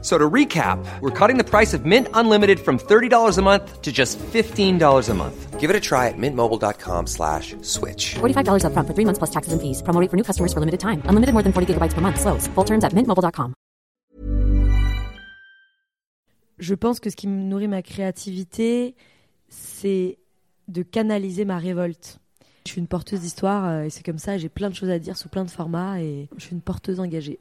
So to recap, we're cutting the price of Mint Unlimited from $30 a month to just $15 a month. Give it a try at mintmobile.com slash switch. $45 upfront for three months plus taxes and fees. Promo rate for new customers for limited time. Unlimited more than 40 gigabytes per month. Slows. Full terms at mintmobile.com. Je pense que ce qui me nourrit ma créativité, c'est de canaliser ma révolte. Je suis une porteuse d'histoire euh, et c'est comme ça, j'ai plein de choses à dire sous plein de formats et je suis une porteuse engagée.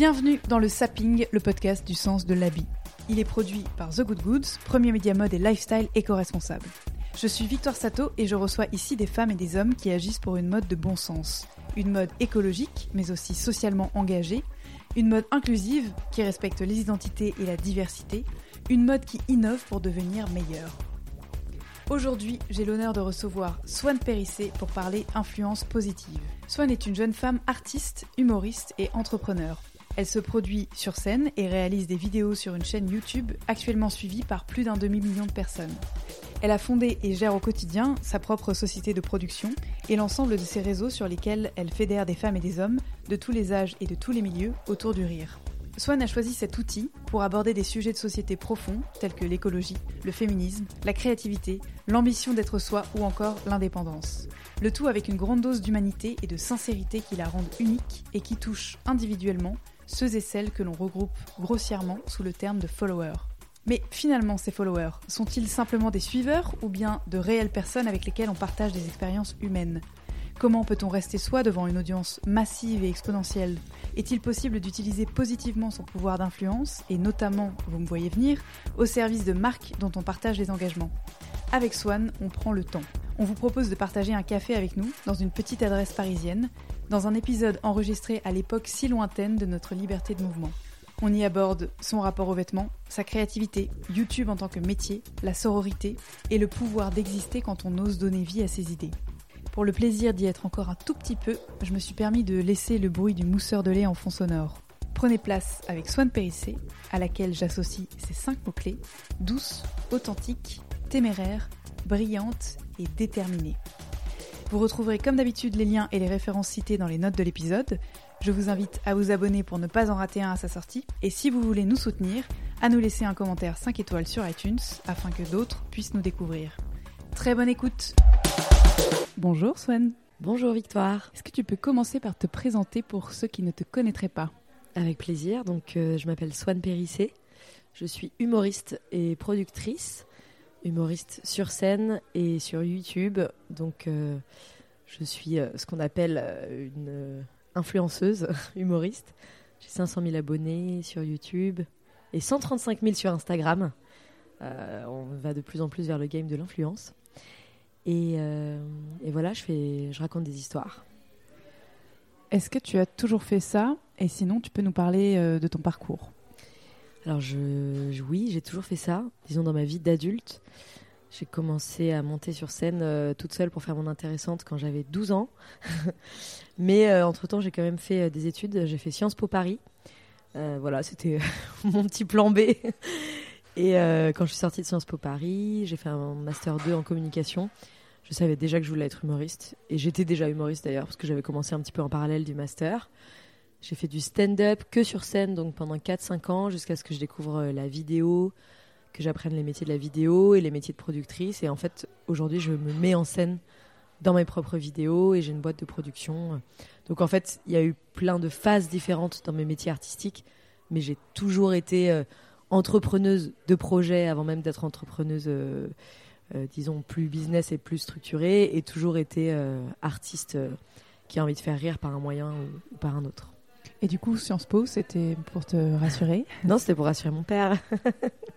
Bienvenue dans le Sapping, le podcast du sens de l'habit. Il est produit par The Good Goods, premier média mode et lifestyle éco-responsable. Je suis Victoire Sato et je reçois ici des femmes et des hommes qui agissent pour une mode de bon sens. Une mode écologique, mais aussi socialement engagée. Une mode inclusive qui respecte les identités et la diversité. Une mode qui innove pour devenir meilleure. Aujourd'hui, j'ai l'honneur de recevoir Swan Périssé pour parler influence positive. Swan est une jeune femme artiste, humoriste et entrepreneur. Elle se produit sur scène et réalise des vidéos sur une chaîne YouTube actuellement suivie par plus d'un demi-million de personnes. Elle a fondé et gère au quotidien sa propre société de production et l'ensemble de ses réseaux sur lesquels elle fédère des femmes et des hommes de tous les âges et de tous les milieux autour du rire. Swan a choisi cet outil pour aborder des sujets de société profonds tels que l'écologie, le féminisme, la créativité, l'ambition d'être soi ou encore l'indépendance. Le tout avec une grande dose d'humanité et de sincérité qui la rendent unique et qui touche individuellement ceux et celles que l'on regroupe grossièrement sous le terme de followers. Mais finalement, ces followers, sont-ils simplement des suiveurs ou bien de réelles personnes avec lesquelles on partage des expériences humaines? Comment peut-on rester soi devant une audience massive et exponentielle? Est-il possible d'utiliser positivement son pouvoir d'influence, et notamment, vous me voyez venir, au service de marques dont on partage les engagements? Avec Swan, on prend le temps. On vous propose de partager un café avec nous dans une petite adresse parisienne, dans un épisode enregistré à l'époque si lointaine de notre liberté de mouvement. On y aborde son rapport aux vêtements, sa créativité, YouTube en tant que métier, la sororité et le pouvoir d'exister quand on ose donner vie à ses idées. Pour le plaisir d'y être encore un tout petit peu, je me suis permis de laisser le bruit du mousseur de lait en fond sonore. Prenez place avec Swan Périssé, à laquelle j'associe ces cinq mots-clés douce, authentique, téméraire, brillante et déterminée. Vous retrouverez comme d'habitude les liens et les références citées dans les notes de l'épisode. Je vous invite à vous abonner pour ne pas en rater un à sa sortie. Et si vous voulez nous soutenir, à nous laisser un commentaire 5 étoiles sur iTunes afin que d'autres puissent nous découvrir. Très bonne écoute Bonjour Swan Bonjour Victoire. Est-ce que tu peux commencer par te présenter pour ceux qui ne te connaîtraient pas? Avec plaisir. Donc, euh, je m'appelle Swan Périssé. Je suis humoriste et productrice humoriste sur scène et sur YouTube. Donc, euh, je suis euh, ce qu'on appelle euh, une influenceuse humoriste. J'ai 500 000 abonnés sur YouTube et 135 000 sur Instagram. on va de plus en plus vers le game de l'influence. Et, et, voilà, je, fais, je raconte des histoires. Est-ce que tu as toujours fait ça? Et sinon, tu peux nous parler de ton parcours alors je, oui, j'ai toujours fait ça, disons dans ma vie d'adulte. J'ai commencé à monter sur scène euh, toute seule pour faire mon intéressante quand j'avais 12 ans. Mais euh, entre-temps, j'ai quand même fait euh, des études. J'ai fait Sciences Po Paris. voilà, c'était mon petit plan B. Et quand je suis sortie de Sciences Po Paris, j'ai fait un Master 2 en communication. Je savais déjà que je voulais être humoriste. Et j'étais déjà humoriste d'ailleurs, parce que j'avais commencé un petit peu en parallèle du Master. J'ai fait du stand-up que sur scène, donc pendant 4-5 ans, jusqu'à ce que je découvre euh, la vidéo, que j'apprenne les métiers de la vidéo et les métiers de productrice. Et en fait, aujourd'hui, je me mets en scène dans mes propres vidéos et j'ai une boîte de production. Donc en fait, il y a eu plein de phases différentes dans mes métiers artistiques, mais j'ai toujours été euh, entrepreneuse de projet avant même d'être entrepreneuse, euh, disons, plus business et plus structurée, et toujours été artiste qui a envie de faire rire par un moyen ou par un autre. Et du coup, Sciences Po, c'était pour te rassurer Non, c'était pour rassurer mon père.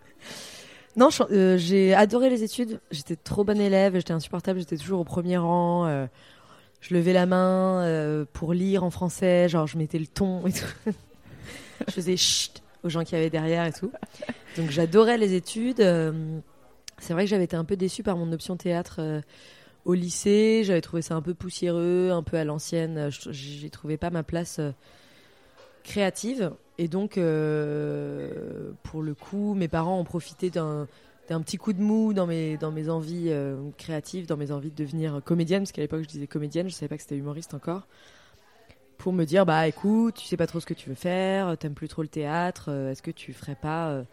non, euh, j'ai adoré les études. J'étais trop bonne élève, j'étais insupportable, j'étais toujours au premier rang. Euh, je levais la main euh, pour lire en français, genre je mettais le ton et tout. je faisais chut aux gens qui avaient derrière et tout. Donc j'adorais les études. C'est vrai que j'avais été un peu déçue par mon option théâtre au lycée. J'avais trouvé ça un peu poussiéreux, un peu à l'ancienne. J'ai trouvé pas ma place créative. Et donc, euh, pour le coup, mes parents ont profité d'un d'un petit coup de mou dans mes, dans mes envies euh, créatives, dans mes envies de devenir comédienne, parce qu'à l'époque je disais comédienne, je savais pas que c'était humoriste encore, pour me dire bah écoute, tu sais pas trop ce que tu veux faire, t'aimes plus trop le théâtre, euh, est-ce que tu ferais pas euh,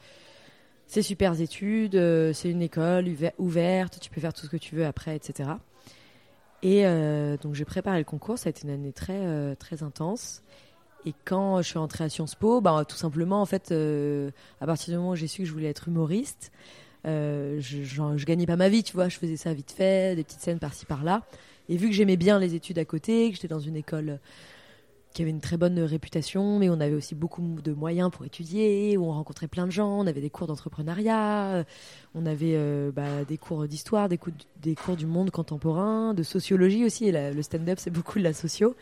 ces super études, euh, c'est une école ouver- ouverte, tu peux faire tout ce que tu veux après, etc. Et euh, donc j'ai préparé le concours, ça a été une année très, euh, très intense. Et quand je suis entrée à Sciences Po, bah, tout simplement, en fait, euh, à partir du moment où j'ai su que je voulais être humoriste, euh, je, genre, gagnais pas ma vie, tu vois, je faisais ça vite fait, des petites scènes par-ci par-là. Et vu que j'aimais bien les études à côté, que j'étais dans une école qui avait une très bonne réputation, mais on avait aussi beaucoup de moyens pour étudier, où on rencontrait plein de gens, on avait des cours d'entrepreneuriat, euh, on avait bah, des cours d'histoire, des, des cours du monde contemporain, de sociologie aussi, et le stand-up c'est beaucoup de la socio.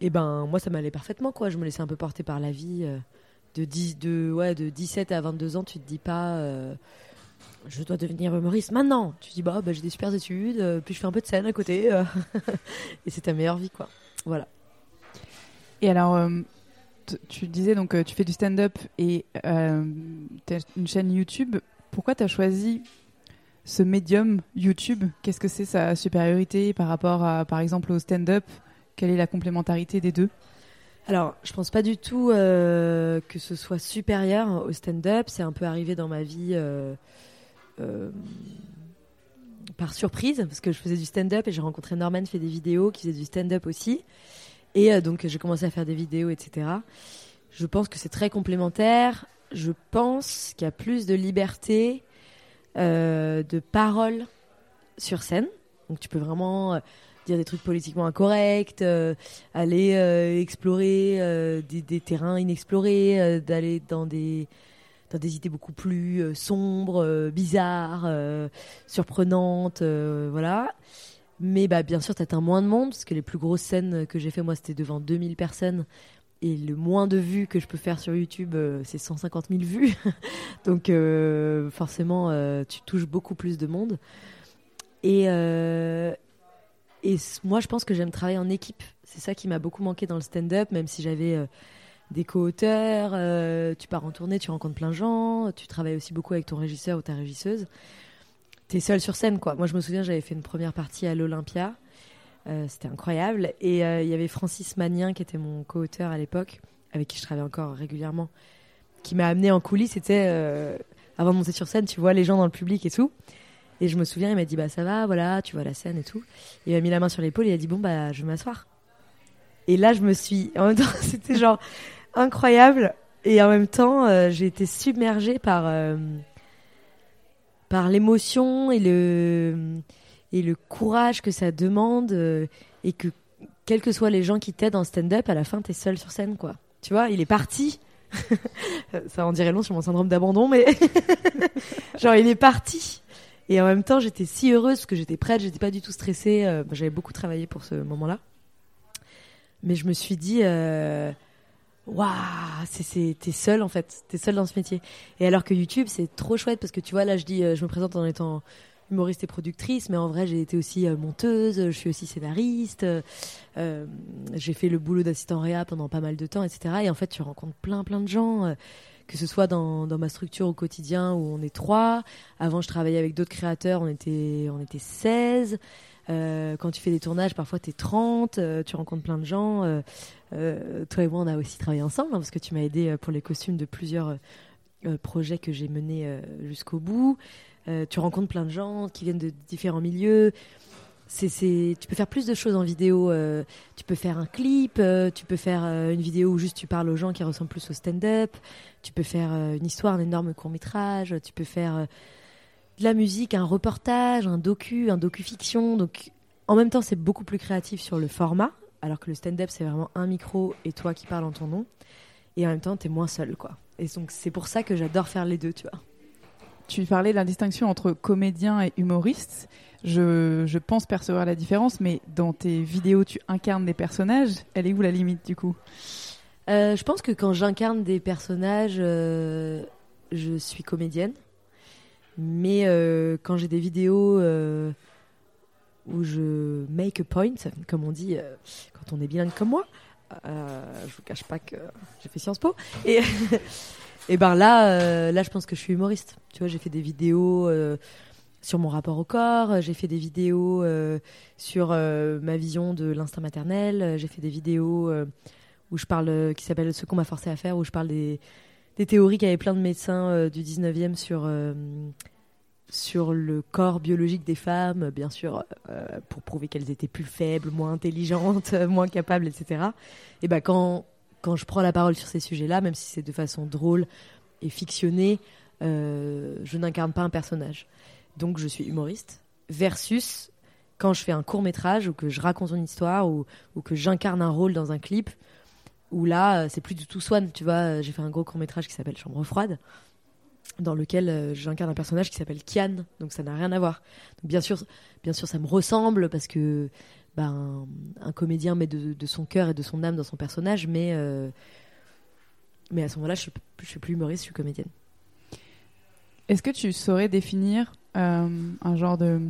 Et ben moi ça m'allait parfaitement, quoi. je me laissais un peu porter par la vie. euh, de, 10, de, ouais, de 17 à 22 ans, tu te dis pas... euh, je dois devenir humoriste maintenant. Tu dis bah, bah j'ai des super études, euh, puis je fais un peu de scène à côté, et c'est ta meilleure vie quoi. Voilà. Et alors, tu disais donc tu fais du stand-up et tu as une chaîne YouTube. Pourquoi tu as choisi ce médium YouTube? Qu'est-ce que c'est sa supériorité par rapport par exemple, au stand-up? Quelle est la complémentarité des deux? Alors, je pense pas du tout euh, que ce soit supérieur au stand-up. C'est un peu arrivé dans ma vie euh, euh, par surprise, parce que je faisais du stand-up et j'ai rencontré Norman qui fait des vidéos, qui faisait du stand-up aussi. Et donc, j'ai commencé à faire des vidéos, etc. Je pense que c'est très complémentaire. Je pense qu'il y a plus de liberté de parole sur scène. Donc, tu peux vraiment dire des trucs politiquement incorrects, euh, aller euh, explorer euh, des, terrains inexplorés, d'aller dans des dans des idées beaucoup plus sombres, bizarres, surprenantes, voilà. Mais bah, bien sûr, tu atteins moins de monde, parce que les plus grosses scènes que j'ai fait, moi, c'était devant 2000 personnes. Et le moins de vues que je peux faire sur YouTube, c'est 150 000 vues. Donc, forcément, tu touches beaucoup plus de monde. Et, et moi, je pense que j'aime travailler en équipe. C'est ça qui m'a beaucoup manqué dans le stand-up, même si j'avais euh, des co-auteurs. euh, tu pars en tournée, tu rencontres plein de gens. Tu travailles aussi beaucoup avec ton régisseur ou ta régisseuse. T'es seul sur scène, quoi. Moi, je me souviens, j'avais fait une première partie à l'Olympia. Euh, C'était incroyable. Et il y avait Francis Magnien, qui était mon co-auteur à l'époque, avec qui je travaillais encore régulièrement, qui m'a amené en coulisses. C'était avant de monter sur scène, tu vois les gens dans le public et tout. Et je me souviens, il m'a dit bah ça va, voilà, tu vois la scène et tout. Il m'a mis la main sur l'épaule et il a dit bon bah je vais m'asseoir. Et là je me suis, en même temps c'était genre incroyable et en même temps euh, j'ai été submergée par euh, par l'émotion et le et le courage que ça demande euh, et que quels que soient les gens qui t'aident en stand-up, à la fin t'es seul sur scène quoi. Tu vois, il est parti. ça en dirait long sur mon syndrome d'abandon, mais genre il est parti. Et en même temps, j'étais si heureuse que j'étais prête, j'étais pas du tout stressée. euh, J'avais beaucoup travaillé pour ce moment-là. Mais je me suis dit, euh, waouh, c'est- t'es seule en fait, t'es seule dans ce métier. Et alors que YouTube, c'est trop chouette parce que tu vois, là, je dis, euh, je me présente en étant humoriste et productrice, mais en vrai, j'ai été aussi monteuse, je suis aussi scénariste, j'ai fait le boulot d'assistant réa pendant pas mal de temps, etc. Et en fait, tu rencontres plein, plein de gens. Que ce soit dans, ma structure au quotidien où on est trois. Avant, je travaillais avec d'autres créateurs, on était, on était 16. Euh, quand tu fais des tournages, parfois tu es 30, euh, tu rencontres plein de gens. Euh, euh, toi et moi, on a aussi travaillé ensemble hein, parce que tu m'as aidé pour les costumes de plusieurs projets que j'ai menés jusqu'au bout. Tu rencontres plein de gens qui viennent de différents milieux. C'est, tu peux faire plus de choses en vidéo. euh, tu peux faire un clip, euh, tu peux faire euh, une vidéo où juste tu parles aux gens qui ressemblent plus au stand-up. Tu peux faire une histoire, un énorme court métrage. Tu peux faire de la musique, un reportage, un docu, un docu-fiction. Donc, en même temps, c'est beaucoup plus créatif sur le format, alors que le stand-up, c'est vraiment un micro et toi qui parles en ton nom. Et en même temps, t'es moins seul, quoi. Et donc, c'est pour ça que j'adore faire les deux, tu vois. Tu parlais de la distinction entre comédien et humoriste. Je, pense percevoir la différence, mais dans tes vidéos, tu incarnes des personnages. Elle est où la limite du coup? Euh, je pense que quand j'incarne des personnages, euh, je suis comédienne. Mais euh, quand j'ai des vidéos où je make a point, comme on dit quand on est bien comme moi, je vous cache pas que j'ai fait Sciences Po. Et, et ben là, là, je pense que je suis humoriste. Tu vois, j'ai fait des vidéos sur mon rapport au corps, j'ai fait des vidéos euh, sur euh, ma vision de l'instinct maternel, j'ai fait des vidéos euh, où je parle, qui s'appelle Ce qu'on m'a forcé à faire, où je parle des, théories qu'avaient plein de médecins du 19e sur, sur le corps biologique des femmes, bien sûr, pour prouver qu'elles étaient plus faibles, moins intelligentes, moins capables, etc. Et ben quand, quand je prends la parole sur ces sujets-là, même si c'est de façon drôle et fictionnée, je n'incarne pas un personnage. Donc je suis humoriste, versus quand je fais un court métrage ou que je raconte une histoire ou, que j'incarne un rôle dans un clip, où là, euh, c'est plus du tout Swan, tu vois. euh, J'ai fait un gros court métrage qui s'appelle Chambre froide, dans lequel euh, j'incarne un personnage qui s'appelle Kian, donc ça n'a rien à voir. Bien sûr, bien sûr, ça me ressemble parce que ben, un comédien met de, son cœur et de son âme dans son personnage, mais mais à ce moment-là, je je suis plus humoriste, je suis comédienne. Est-ce que tu saurais définir un genre de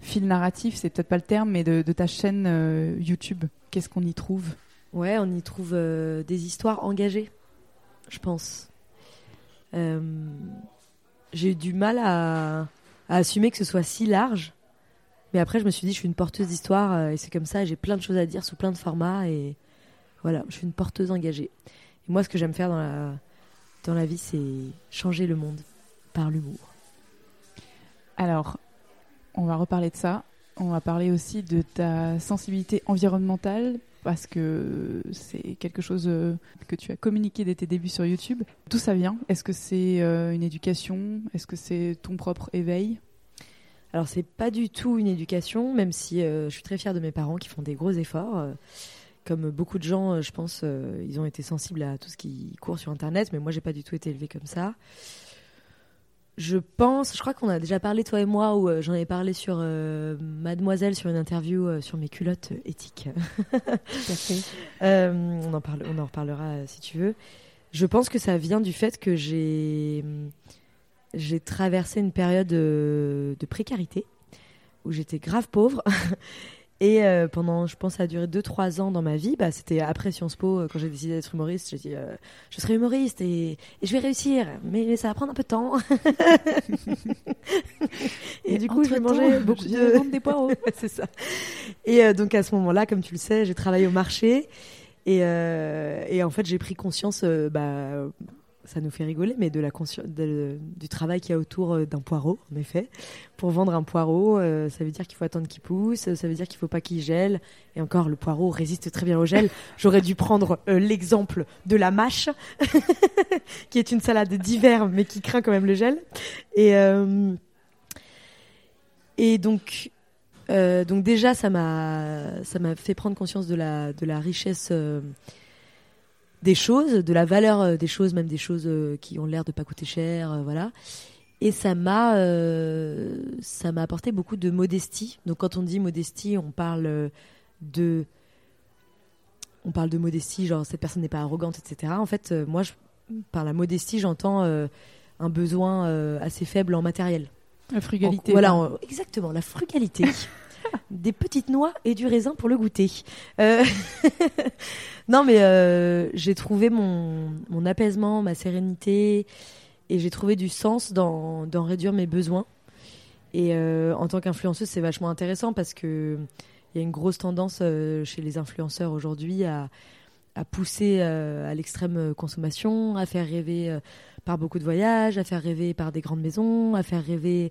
fil narratif, c'est peut-être pas le terme, mais de, ta chaîne euh, YouTube Qu'est-ce qu'on y trouve? Ouais, on y trouve euh, des histoires engagées, je pense. Euh, J'ai eu du mal à, assumer que ce soit si large. Mais après, je me suis dit, je suis une porteuse d'histoire euh, et c'est comme ça. J'ai plein de choses à dire sous plein de formats et voilà, je suis une porteuse engagée. Et moi, ce que j'aime faire dans la, dans la vie, c'est changer le monde par l'humour. Alors, on va reparler de ça. On va parler aussi de ta sensibilité environnementale parce que c'est quelque chose euh, que tu as communiqué dès tes débuts sur YouTube. D'où ça vient? Est-ce que c'est euh, une éducation? Est-ce que c'est ton propre éveil? Alors c'est pas du tout une éducation, même si euh, je suis très fière de mes parents qui font des gros efforts. Comme beaucoup de gens, je pense, ils ont été sensibles à tout ce qui court sur Internet, mais moi j'ai pas du tout été élevée comme ça. Je pense, je crois qu'on a déjà parlé toi et moi, ou euh, j'en avais parlé sur euh, Mademoiselle sur une interview euh, sur mes culottes éthiques. Euh, on en parle, on en reparlera si tu veux. Je pense que ça vient du fait que j'ai j'ai traversé une période de précarité où j'étais grave pauvre. Et euh, pendant, je pense, ça a duré 2-3 ans dans ma vie. Bah, c'était après Sciences Po, euh, quand j'ai décidé d'être humoriste. J'ai dit, euh, je serai humoriste et, et je vais réussir, mais ça va prendre un peu de temps. et, du coup, je vais manger beaucoup de des poireaux. c'est ça. Et euh, donc à ce moment-là, comme tu le sais, j'ai travaillé au marché et, et en fait j'ai pris conscience, bah, ça nous fait rigoler, mais de la du travail qu'il y a autour euh, d'un poireau, en effet. Pour vendre un poireau, euh, ça veut dire qu'il faut attendre qu'il pousse, ça veut dire qu'il faut pas qu'il gèle. Et encore, le poireau résiste très bien au gel. J'aurais dû prendre euh, l'exemple de la mâche, qui est une salade d'hiver, mais qui craint quand même le gel. Et et donc donc déjà, ça m'a fait prendre conscience de la de la richesse des choses, de la valeur euh, des choses, même des choses euh, qui ont l'air de pas coûter cher, euh, voilà. Et ça m'a ça m'a apporté beaucoup de modestie. Donc quand on dit modestie, on parle de on parle de modestie, genre cette personne n'est pas arrogante, etc. En fait, moi, je, par la modestie, j'entends un besoin assez faible en matériel. La frugalité. En- voilà, en- exactement, la frugalité. Des petites noix et du raisin pour le goûter. Euh, non, mais euh, j'ai trouvé mon, mon apaisement, ma sérénité, et j'ai trouvé du sens dans, dans réduire mes besoins. Et euh, en tant qu'influenceuse, c'est vachement intéressant parce que il y a une grosse tendance chez les influenceurs aujourd'hui à, à pousser à l'extrême consommation, à faire rêver par beaucoup de voyages, à faire rêver par des grandes maisons, à faire rêver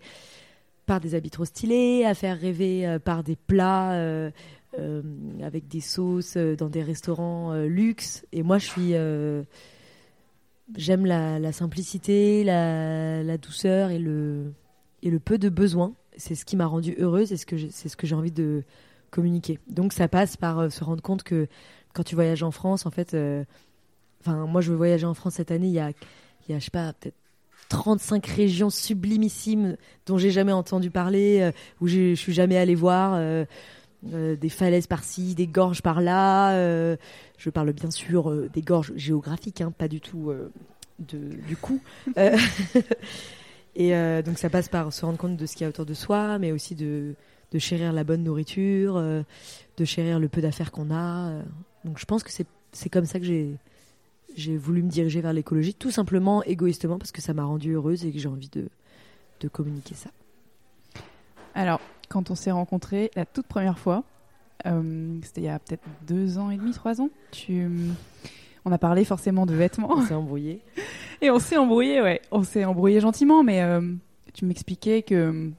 par des habits trop stylés, à faire rêver euh, par des plats euh, euh, avec des sauces dans des restaurants luxe. Et moi, je suis. J'aime la, simplicité, la, douceur et le, peu de besoin. C'est ce qui m'a rendue heureuse et c'est ce que j'ai envie de communiquer. Donc ça passe par se rendre compte que quand tu voyages en France, en fait, enfin moi je veux voyager en France cette année, il y a, il y a je sais pas, peut-être 35 régions sublimissimes dont j'ai jamais entendu parler, euh, où je suis jamais allée voir. euh, euh, des falaises par-ci, des gorges par-là. je parle bien sûr des gorges géographiques, hein, pas du tout du coup. Et donc ça passe par se rendre compte de ce qu'il y a autour de soi, mais aussi de, de chérir la bonne nourriture, de chérir le peu d'affaires qu'on a. Donc je pense que c'est comme ça que j'ai j'ai voulu me diriger vers l'écologie, tout simplement égoïstement parce que ça m'a rendue heureuse et que j'ai envie de, de communiquer ça. Alors, quand on s'est rencontrés la toute première fois, euh, c'était il y a peut-être deux ans et demi, trois ans, tu... on a parlé forcément de vêtements. On s'est embrouillé. Et on s'est embrouillé, ouais. On s'est embrouillé gentiment, mais euh, tu m'expliquais que,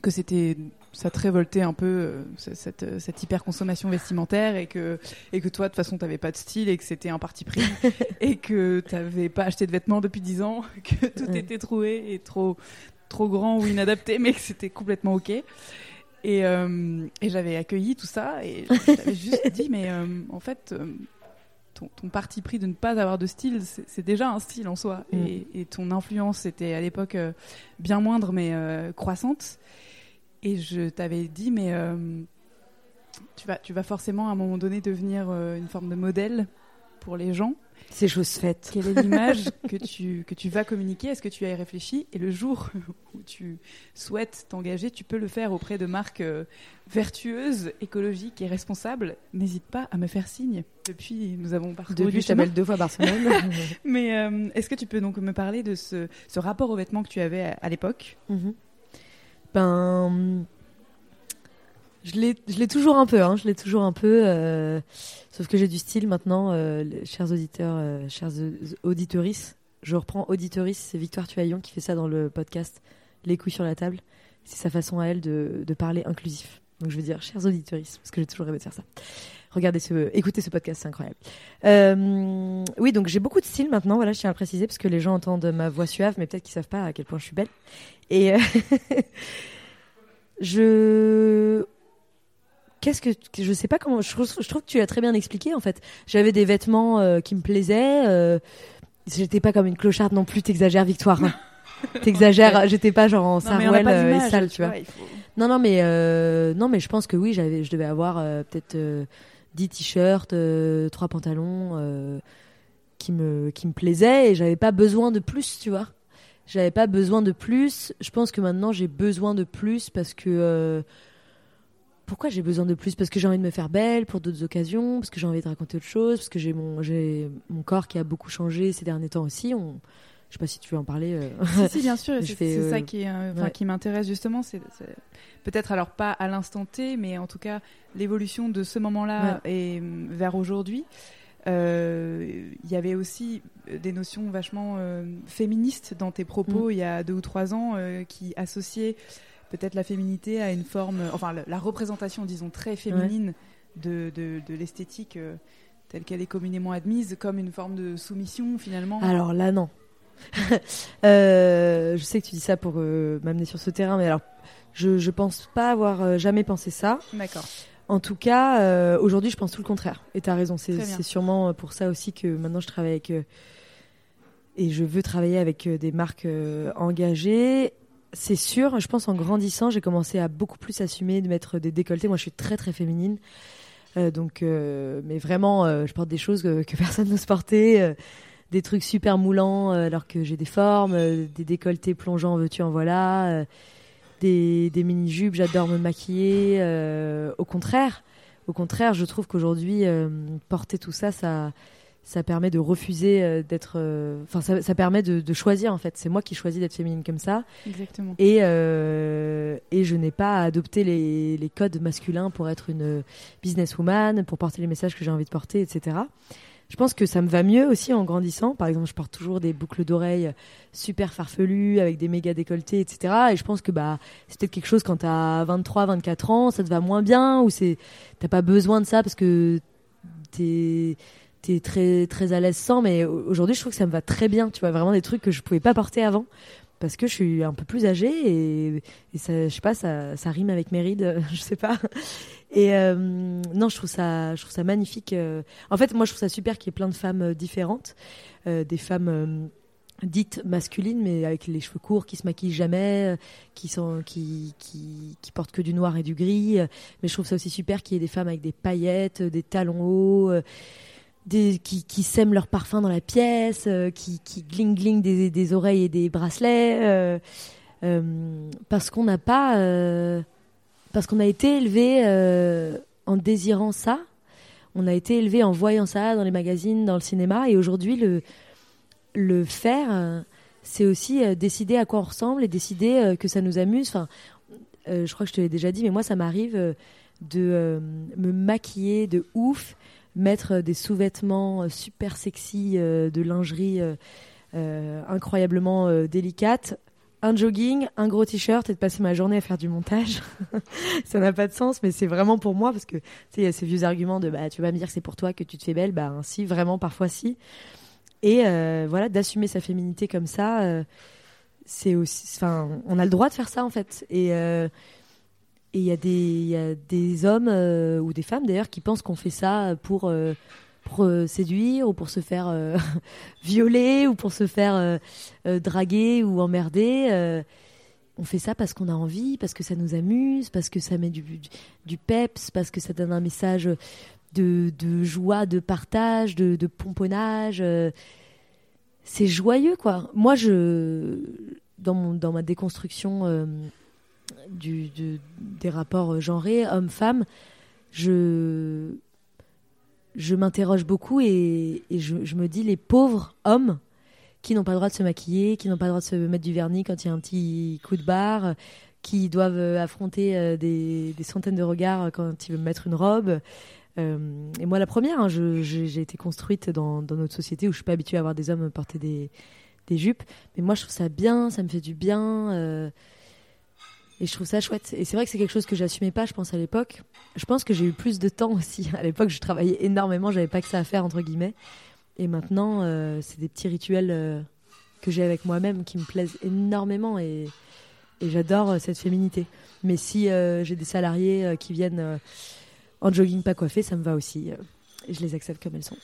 que c'était. Ça te révoltait un peu, euh, ce- cette, euh, cette hyper-consommation vestimentaire, et que, et que toi, de toute façon, t'avais pas de style, et que c'était un parti pris, et que t'avais pas acheté de vêtements depuis dix ans, que tout Ouais. était troué et trop, trop grand ou inadapté, mais que c'était complètement OK. Et, euh, et j'avais accueilli tout ça, et je t'avais juste dit, mais euh, en fait. ton, ton parti pris de ne pas avoir de style, c'est déjà un style en soi. Mm. Et, et ton influence était à l'époque bien moindre, mais croissante. Et je t'avais dit, mais euh, tu, vas, tu vas forcément à un moment donné devenir euh, une forme de modèle pour les gens. C'est chose faite. Quelle est l'image que tu, que tu vas communiquer? Est-ce que tu as y réfléchi? Et le jour où tu souhaites t'engager, tu peux le faire auprès de marques euh, vertueuses, écologiques et responsables. N'hésite pas à me faire signe. Depuis, nous avons parcouru Depuis, je t'appelle deux fois Barcelone. Mais euh, est-ce que tu peux donc me parler de ce, ce rapport aux vêtements que tu avais à, à l'époque? Mhm. Ben, je l'ai, toujours un peu, hein, je l'ai toujours un peu. euh, sauf que j'ai du style maintenant, euh, chers auditeurs, euh, chers. Je reprends auditorice, c'est Victoire Tuaillon qui fait ça dans le podcast Les couilles sur la table. C'est sa façon à elle de, parler inclusif. Donc je veux dire chers auditoristes, parce que j'ai toujours rêvé de faire ça. Regardez ce, écoutez ce podcast, c'est incroyable. Euh, oui, donc j'ai beaucoup de style maintenant, voilà, je tiens à le préciser, parce que les gens entendent ma voix suave, mais peut-être qu'ils savent pas à quel point je suis belle. Et euh, je qu'est-ce que je sais pas comment je trouve, je trouve que tu l'as très bien expliqué en fait. J'avais des vêtements euh, qui me plaisaient. Euh, j'étais pas comme une clocharde non plus. T'exagères, Victoire. hein. T'exagères. J'étais pas genre en sarouel euh, et sale, tu vois. faut- Non, non, mais non, mais je pense que oui, j'avais, je devais avoir peut-être 10 t-shirts, euh, trois pantalons euh, qui me qui me plaisaient et j'avais pas besoin de plus, tu vois. J'avais pas besoin de plus. Je pense que maintenant j'ai besoin de plus parce que euh, pourquoi j'ai besoin de plus? Parce que j'ai envie de me faire belle pour d'autres occasions, parce que j'ai envie de raconter autre chose, parce que j'ai mon mon corps qui a beaucoup changé ces derniers temps aussi. Je sais pas si tu veux en parler. euh. Si, si, bien sûr, c'est c'est euh, ça qui, euh, ouais. qui m'intéresse justement. C'est peut-être alors pas à l'instant T, mais en tout cas l'évolution de ce moment-là et hum, vers aujourd'hui. Euh, Il y avait aussi euh, des notions vachement féministes dans tes propos Mm. il y a deux ou trois ans qui associaient peut-être la féminité à une forme, enfin la, la représentation, disons, très féminine de, de, de l'esthétique telle qu'elle est communément admise comme une forme de soumission finalement. Alors là, non. Euh, je sais que tu dis ça pour euh, m'amener sur ce terrain, mais alors, je, je pense pas avoir euh, jamais pensé ça. D'accord. En tout cas, aujourd'hui, je pense tout le contraire. Et tu as raison, c'est sûrement pour ça aussi que maintenant je travaille avec. et je veux travailler avec des marques engagées. C'est sûr, je pense en grandissant, j'ai commencé à beaucoup plus assumer de mettre des décolletés. Moi, je suis très très féminine. Euh, donc, euh, mais vraiment, euh, je porte des choses que, que personne n'ose porter. Des trucs super moulants euh, alors que j'ai des formes, euh, des décolletés plongeants, veux-tu en voilà, euh, des, des mini-jupes, j'adore me maquiller. au contraire, au contraire, je trouve qu'aujourd'hui, porter tout ça, ça, ça permet de refuser euh, d'être. euh, Enfin, ça, ça permet de, de choisir en fait. C'est moi qui choisis d'être féminine comme ça. Exactement. Et, euh, et je n'ai pas à adopter les, les codes masculins pour être une businesswoman, pour porter les messages que j'ai envie de porter, etc. Je pense que ça me va mieux aussi en grandissant. Par exemple, je porte toujours des boucles d'oreilles super farfelues, avec des méga décolletés, etc. Et je pense que bah, c'est peut-être quelque chose quand t'as 23, 24 ans, ça te va moins bien, ou c'est, t'as pas besoin de ça parce que t'es, t'es très, très à l'aise sans. Mais aujourd'hui, je trouve que ça me va très bien. Tu vois, vraiment des trucs que je pouvais pas porter avant parce que je suis un peu plus âgée et, ça, je sais pas, ça, ça rime avec mes rides, je sais pas. Et euh, non, je trouve ça, je trouve ça magnifique. euh. En fait, moi, je trouve ça super qu'il y ait plein de femmes euh, différentes, des femmes dites masculines, mais avec les cheveux courts, qui se maquillent jamais, qui sont, qui, qui, portent que du noir et du gris. Mais je trouve ça aussi super qu'il y ait des femmes avec des paillettes, des talons hauts. Qui, sèment leur parfum dans la pièce, euh, qui, qui gling gling des, oreilles et des bracelets, euh, euh, parce qu'on n'a pas, parce qu'on a été élevé en désirant ça, on a été élevé en voyant ça dans les magazines, dans le cinéma, et aujourd'hui le le faire, c'est aussi décider à quoi on ressemble et décider que ça nous amuse. Enfin, je crois que je te l'ai déjà dit, mais moi ça m'arrive de me maquiller de ouf mettre euh, des sous-vêtements euh, super sexy, euh, de lingerie incroyablement délicate, un jogging, un gros t-shirt et de passer ma journée à faire du montage. ça n'a pas de sens, mais c'est vraiment pour moi parce que il y a ces vieux arguments de bah tu vas me dire que c'est pour toi que tu te fais belle, bah si, vraiment parfois si. Et voilà, d'assumer sa féminité comme ça, c'est aussi, enfin, on a le droit de faire ça en fait. Et et il y y a des hommes euh, ou des femmes d'ailleurs qui pensent qu'on fait ça pour euh, euh, séduire ou pour se faire violer ou pour se faire draguer ou emmerder. on fait ça parce qu'on a envie, parce que ça nous amuse, parce que ça met du, du, du peps, parce que ça donne un message de, de joie, de partage, de, de pomponnage. C'est joyeux, quoi. Moi, je, dans, mon, dans ma déconstruction euh, des rapports genrés, hommes-femmes, je, je m'interroge beaucoup et, je, me dis les pauvres hommes qui n'ont pas le droit de se maquiller, qui n'ont pas le droit de se mettre du vernis quand il y a un petit coup de barre, qui doivent euh, affronter euh, des, centaines de regards quand ils veulent mettre une robe. Euh, et moi, la première, hein, j'ai été construite dans, notre société où je suis pas habituée à voir des hommes porter des, jupes. Mais moi, je trouve ça bien, ça me fait du bien. euh, et je trouve ça chouette. Et c'est vrai que c'est quelque chose que j'assumais pas, je pense, à l'époque. Je pense que j'ai eu plus de temps aussi. À l'époque, je travaillais énormément, j'avais pas que ça à faire, entre guillemets. Et maintenant, euh, c'est des petits rituels euh, que j'ai avec moi-même qui me plaisent énormément et, j'adore euh, cette féminité. Mais si j'ai des salariés qui viennent en jogging pas coiffés, ça me va aussi. et je les accepte comme elles sont.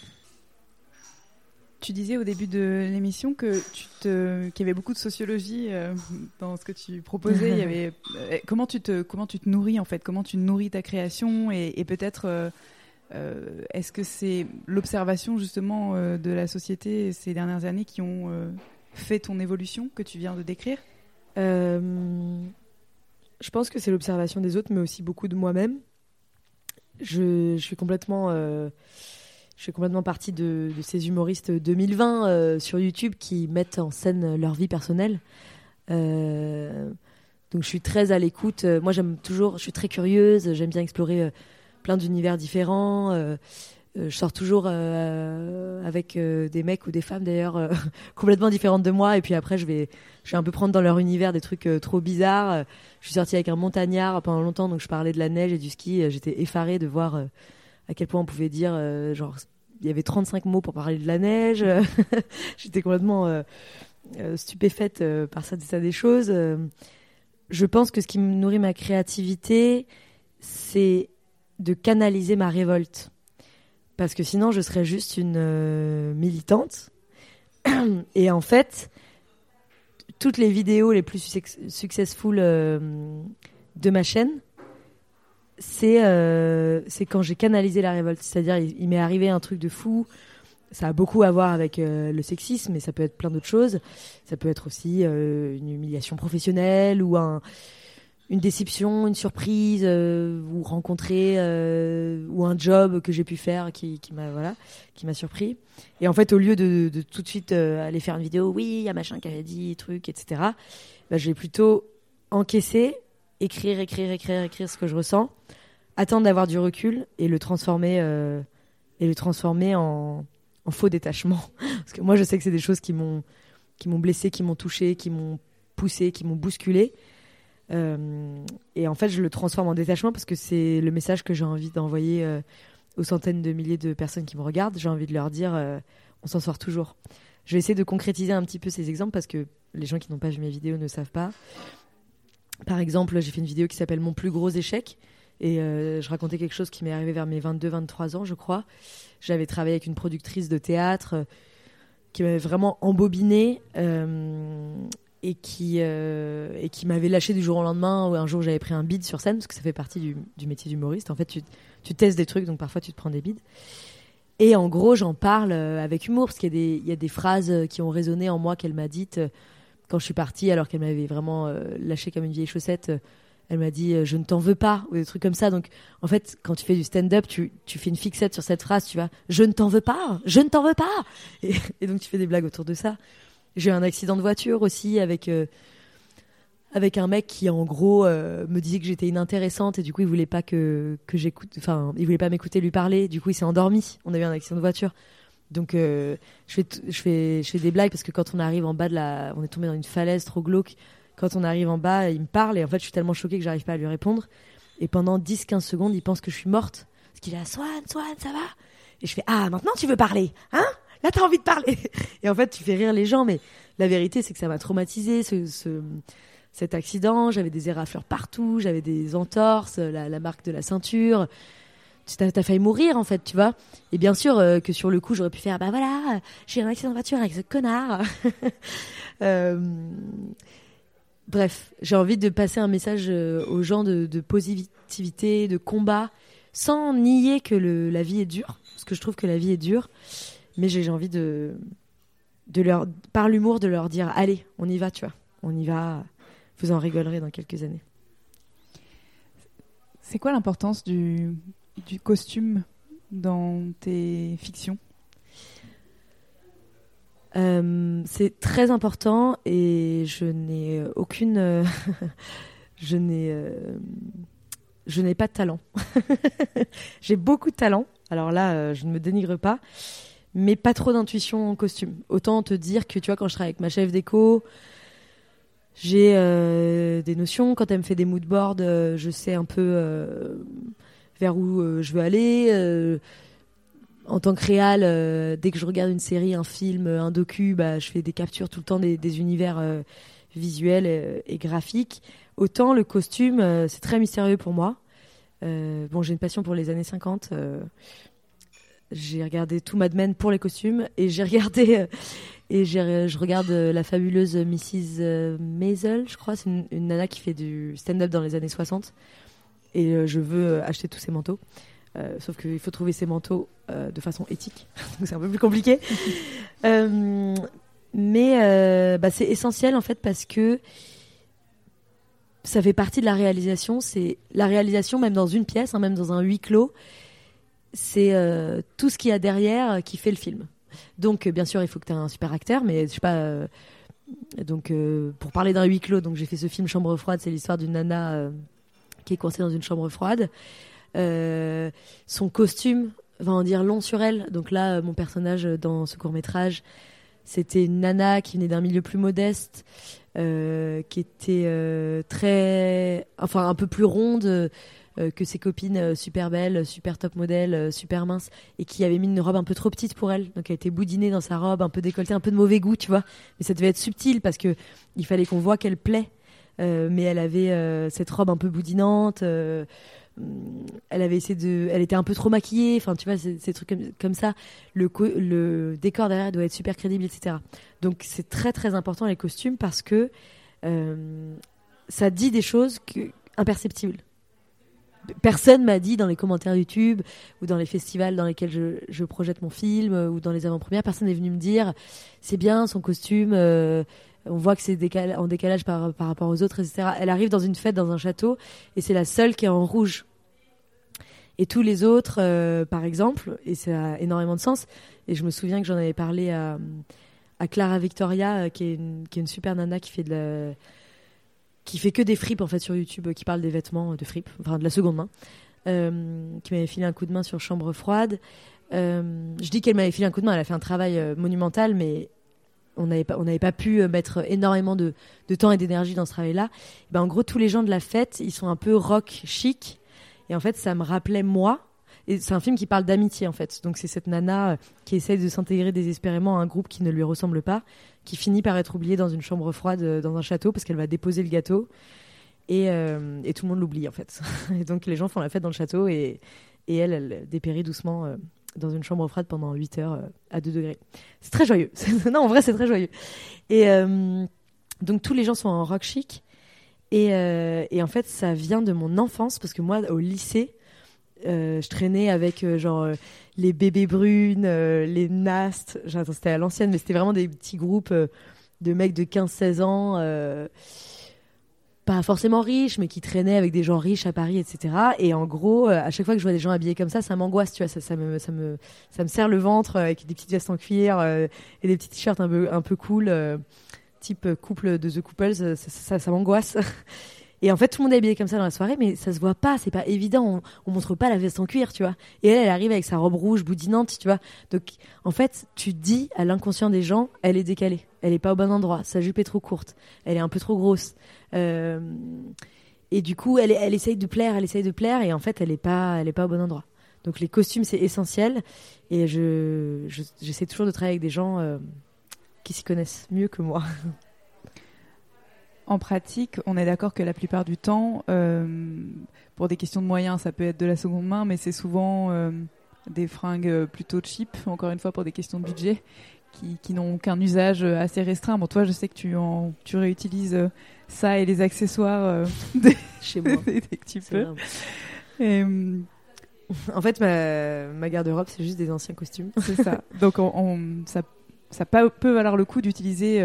Tu disais au début de l'émission que tu te qu'il y avait beaucoup de sociologie euh, dans ce que tu proposais. Euh, comment tu te comment tu te nourris en fait, comment tu nourris ta création? Et, peut-être euh, est-ce que c'est l'observation justement de la société ces dernières années qui ont fait ton évolution que tu viens de décrire? Je pense que c'est l'observation des autres, mais aussi beaucoup de moi-même. Je, suis complètement, je fais complètement partie de, ces humoristes 2020 euh, sur YouTube qui mettent en scène leur vie personnelle. Euh, donc je suis très à l'écoute. Moi j'aime toujours, je suis très curieuse, j'aime bien explorer euh, plein d'univers différents. Je sors toujours avec des mecs ou des femmes d'ailleurs complètement différentes de moi et puis après je vais je vais un peu prendre dans leur univers des trucs trop bizarres. Je suis sortie avec un montagnard pendant longtemps, donc je parlais de la neige et du ski. J'étais effarée de voir à quel point on pouvait dire, euh, genre, il y avait 35 mots pour parler de la neige. J'étais complètement euh, euh, stupéfaite par ça, ça des choses. Je pense que ce qui me nourrit ma créativité, c'est de canaliser ma révolte. Parce que sinon, je serais juste une euh, militante. Et en fait, toutes les vidéos les plus success- successful euh, de ma chaîne, c'est euh, c'est quand j'ai canalisé la révolte. C'est-à-dire, il, m'est arrivé un truc de fou. Ça a beaucoup à voir avec euh, le sexisme, mais ça peut être plein d'autres choses. Ça peut être aussi euh, une humiliation professionnelle ou un, une déception, une surprise, ou rencontrer ou un job que j'ai pu faire qui, m'a voilà, qui m'a surpris. Et en fait, au lieu de, tout de suite aller faire une vidéo, oui, il y a machin qui avait dit truc, etc. Bah, je vais plutôt encaisser, écrire, écrire, écrire, écrire ce que je ressens, attendre d'avoir du recul et le transformer euh, et le transformer en, faux détachement. Parce que moi, je sais que c'est des choses qui m'ont qui m'ont blessé, qui m'ont touché, qui m'ont poussé, qui m'ont bousculé. Euh, et en fait, je le transforme en détachement parce que c'est le message que j'ai envie d'envoyer euh, aux centaines de milliers de personnes qui me regardent. J'ai envie de leur dire, on s'en sort toujours. Je vais essayer de concrétiser un petit peu ces exemples parce que les gens qui n'ont pas vu mes vidéos ne savent pas. Par exemple, j'ai fait une vidéo qui s'appelle Mon plus gros échec. Et euh, je racontais quelque chose qui m'est arrivé vers mes 22-23 ans, je crois. J'avais travaillé avec une productrice de théâtre euh, qui m'avait vraiment embobiné euh, et qui, m'avait lâché du jour au lendemain. Ou un jour, j'avais pris un bide sur scène, parce que ça fait partie du, métier d'humoriste. En fait, tu, tu testes des trucs, donc parfois tu te prends des bides. Et en gros, j'en parle avec humour parce qu'il y, a des- il y a des phrases qui ont résonné en moi qu'elle m'a dites quand je suis partie, alors qu'elle m'avait vraiment euh, lâché comme une vieille chaussette. euh, elle m'a dit euh, Je ne t'en veux pas, ou des trucs comme ça. Donc, en fait, quand tu fais du stand-up, tu, tu fais une fixette sur cette phrase, tu vois Je ne t'en veux pas, je ne t'en veux pas. Et, et donc, tu fais des blagues autour de ça. J'ai eu un accident de voiture aussi avec. euh, avec un mec qui en gros me disait que j'étais inintéressante et du coup il voulait pas que, que j'écoute enfin il voulait pas m'écouter lui parler du coup il s'est endormi on a eu un accident de voiture donc euh, je fais je des blagues parce que quand on arrive en bas de la on est tombé dans une falaise trop glauque. Quand on arrive en bas il me parle et en fait je suis tellement choquée que j'arrive pas à lui répondre. Et pendant 10 15 secondes il pense que je suis morte. Parce qu'il est là Swan Swan ça va? Et je fais ah maintenant tu veux parler hein? Là t'as envie de parler. Et en fait tu fais rire les gens mais la vérité c'est que ça m'a traumatisé ce, ce cet accident, j'avais des éraflures partout, j'avais des entorses, la marque de la ceinture. T'as, t'as failli mourir en fait, tu vois. Et bien sûr euh, que sur le coup, j'aurais pu faire, bah voilà, j'ai un accident de voiture avec ce connard. Euh, Bref, j'ai envie de passer un message euh, aux gens de, positivité, de combat, sans nier que la vie est dure, parce que je trouve que la vie est dure, mais j'ai envie de, de leur, par l'humour, de leur dire, allez, on y va, tu vois, on y va vous en rigolerez dans quelques années. C'est quoi l'importance du, du costume dans tes fictions Euh, c'est très important et je n'ai aucune. euh, je n'ai. euh, je n'ai pas de talent. J'ai beaucoup de talent. Alors là, je ne me dénigre pas, mais pas trop d'intuition en costume. Autant te dire que tu vois, quand je travaille avec ma chef déco, j'ai des notions. Quand elle me fait des moodboards, je sais un peu vers où euh, je veux aller. euh, en tant que réal, euh, dès que je regarde une série, un film, un docu, bah, je fais des captures tout le temps des, univers visuels et graphiques. Autant le costume, c'est très mystérieux pour moi. Bon, j'ai une passion pour les années 50. euh, j'ai regardé tout Mad Men pour les costumes et j'ai regardé je regarde la fabuleuse Mrs Maisel, je crois, c'est une, une nana qui fait du stand-up dans les années 60 et euh, je veux euh, acheter tous ses manteaux. Euh, sauf qu'il faut trouver ces manteaux euh, de façon éthique, donc c'est un peu plus compliqué. Euh, mais bah, c'est essentiel en fait parce que ça fait partie de la réalisation. C'est la réalisation même dans une pièce, hein, même dans un huis clos. C'est tout ce qu'il y a derrière qui fait le film. Donc bien sûr il faut que tu aies un super acteur, mais je sais pas. donc pour parler d'un huis clos, donc j'ai fait ce film Chambre froide, c'est l'histoire d'une nana qui est coincée dans une chambre froide. Euh, son costume va en dire long sur elle. Donc là, euh, mon personnage dans ce court métrage, c'était une nana qui venait d'un milieu plus modeste, euh, qui était très, enfin un peu plus ronde que ses copines super belles, super top modèle, euh, super minces, et qui avait mis une robe un peu trop petite pour elle. Donc elle était boudinée dans sa robe, un peu décolletée, un peu de mauvais goût, tu vois. Mais ça devait être subtil parce que il fallait qu'on voit qu'elle plaît. Euh, mais elle avait euh, cette robe un peu boudinante. euh, elle avait essayé de, elle était un peu trop maquillée. Enfin, tu vois, ces trucs comme, ça. Le, co- le décor derrière doit être super crédible, etc. Donc c'est très très important les costumes parce que ça dit des choses imperceptibles. Personne m'a dit dans les commentaires YouTube ou dans les festivals dans lesquels je, je projette mon film ou dans les avant-premières, personne n'est venu me dire c'est bien son costume, on voit que c'est en décalage par, rapport aux autres, etc. Elle arrive dans une fête dans un château et c'est la seule qui est en rouge. Et tous les autres, euh, par exemple, et ça a énormément de sens, et je me souviens que j'en avais parlé à, Clara Victoria, euh, qui, est une, super nana qui fait fait que des fripes en fait sur YouTube, euh, qui parle des vêtements de fripes, enfin de la seconde main, qui m'avait filé un coup de main sur Chambre froide. Je dis qu'elle m'avait filé un coup de main, elle a fait un travail monumental, mais on n'avait pas, on n'avait pas pu euh, mettre énormément de, de temps et d'énergie dans ce travail-là. Et Ben, en gros, tous les gens de la fête, ils sont un peu rock chic, et en fait, ça me rappelait moi. Et c'est un film qui parle d'amitié en fait. Donc c'est cette nana euh, qui essaye de s'intégrer désespérément à un groupe qui ne lui ressemble pas, qui finit par être oubliée dans une chambre froide euh, dans un château parce qu'elle va déposer le gâteau et, et tout le monde l'oublie en fait. et donc les gens font la fête dans le château et, et elle, elle dépérit doucement dans une chambre froide pendant 8 heures euh, à 2 degrés. C'est très joyeux. non, en vrai, c'est très joyeux. Et euh, donc tous les gens sont en rock chic. Et, euh, et en fait, ça vient de mon enfance parce que moi, au lycée, je traînais avec genre les bébés brunes, les Nast. Genre, attends, c'était à l'ancienne, mais c'était vraiment des petits groupes de mecs de 15-16 ans. Pas forcément riches, mais qui traînaient avec des gens riches à Paris, etc. Et en gros, euh, à chaque fois que je vois des gens habillés comme ça, ça m'angoisse, tu vois, ça, me, ça, me, ça me serre le ventre euh, avec des petites vestes en cuir euh, et des petits t-shirts un peu, un peu cool, type couple de The Couples, ça, ça, ça m'angoisse. Et en fait, tout le monde est habillé comme ça dans la soirée, mais ça se voit pas, c'est pas évident. On, on montre pas la veste en cuir, tu vois. Et elle, elle arrive avec sa robe rouge boudinante, tu vois. Donc, en fait, tu dis à l'inconscient des gens, elle est décalée, elle est pas au bon endroit, sa jupe est trop courte, elle est un peu trop grosse. Euh, et du coup, elle, elle essaye de plaire, elle essaye de plaire, et en fait, elle est pas, elle est pas au bon endroit. Donc, les costumes, c'est essentiel. Et je, je- j'essaie toujours de travailler avec des gens euh, qui s'y connaissent mieux que moi. En pratique, on est d'accord que la plupart du temps, euh, pour des questions de moyens, ça peut être de la seconde main, mais c'est souvent euh, des fringues euh, plutôt cheap, encore une fois pour des questions de budget, qui, qui n'ont qu'un usage assez restreint. Bon, toi, je sais que tu, en, tu réutilises ça et les accessoires dès, Chez moi. dès que tu peux. Et, En fait, ma, ma garde-robe, c'est juste des anciens costumes. C'est ça. Donc on, on- ça, peut valoir le coup d'utiliser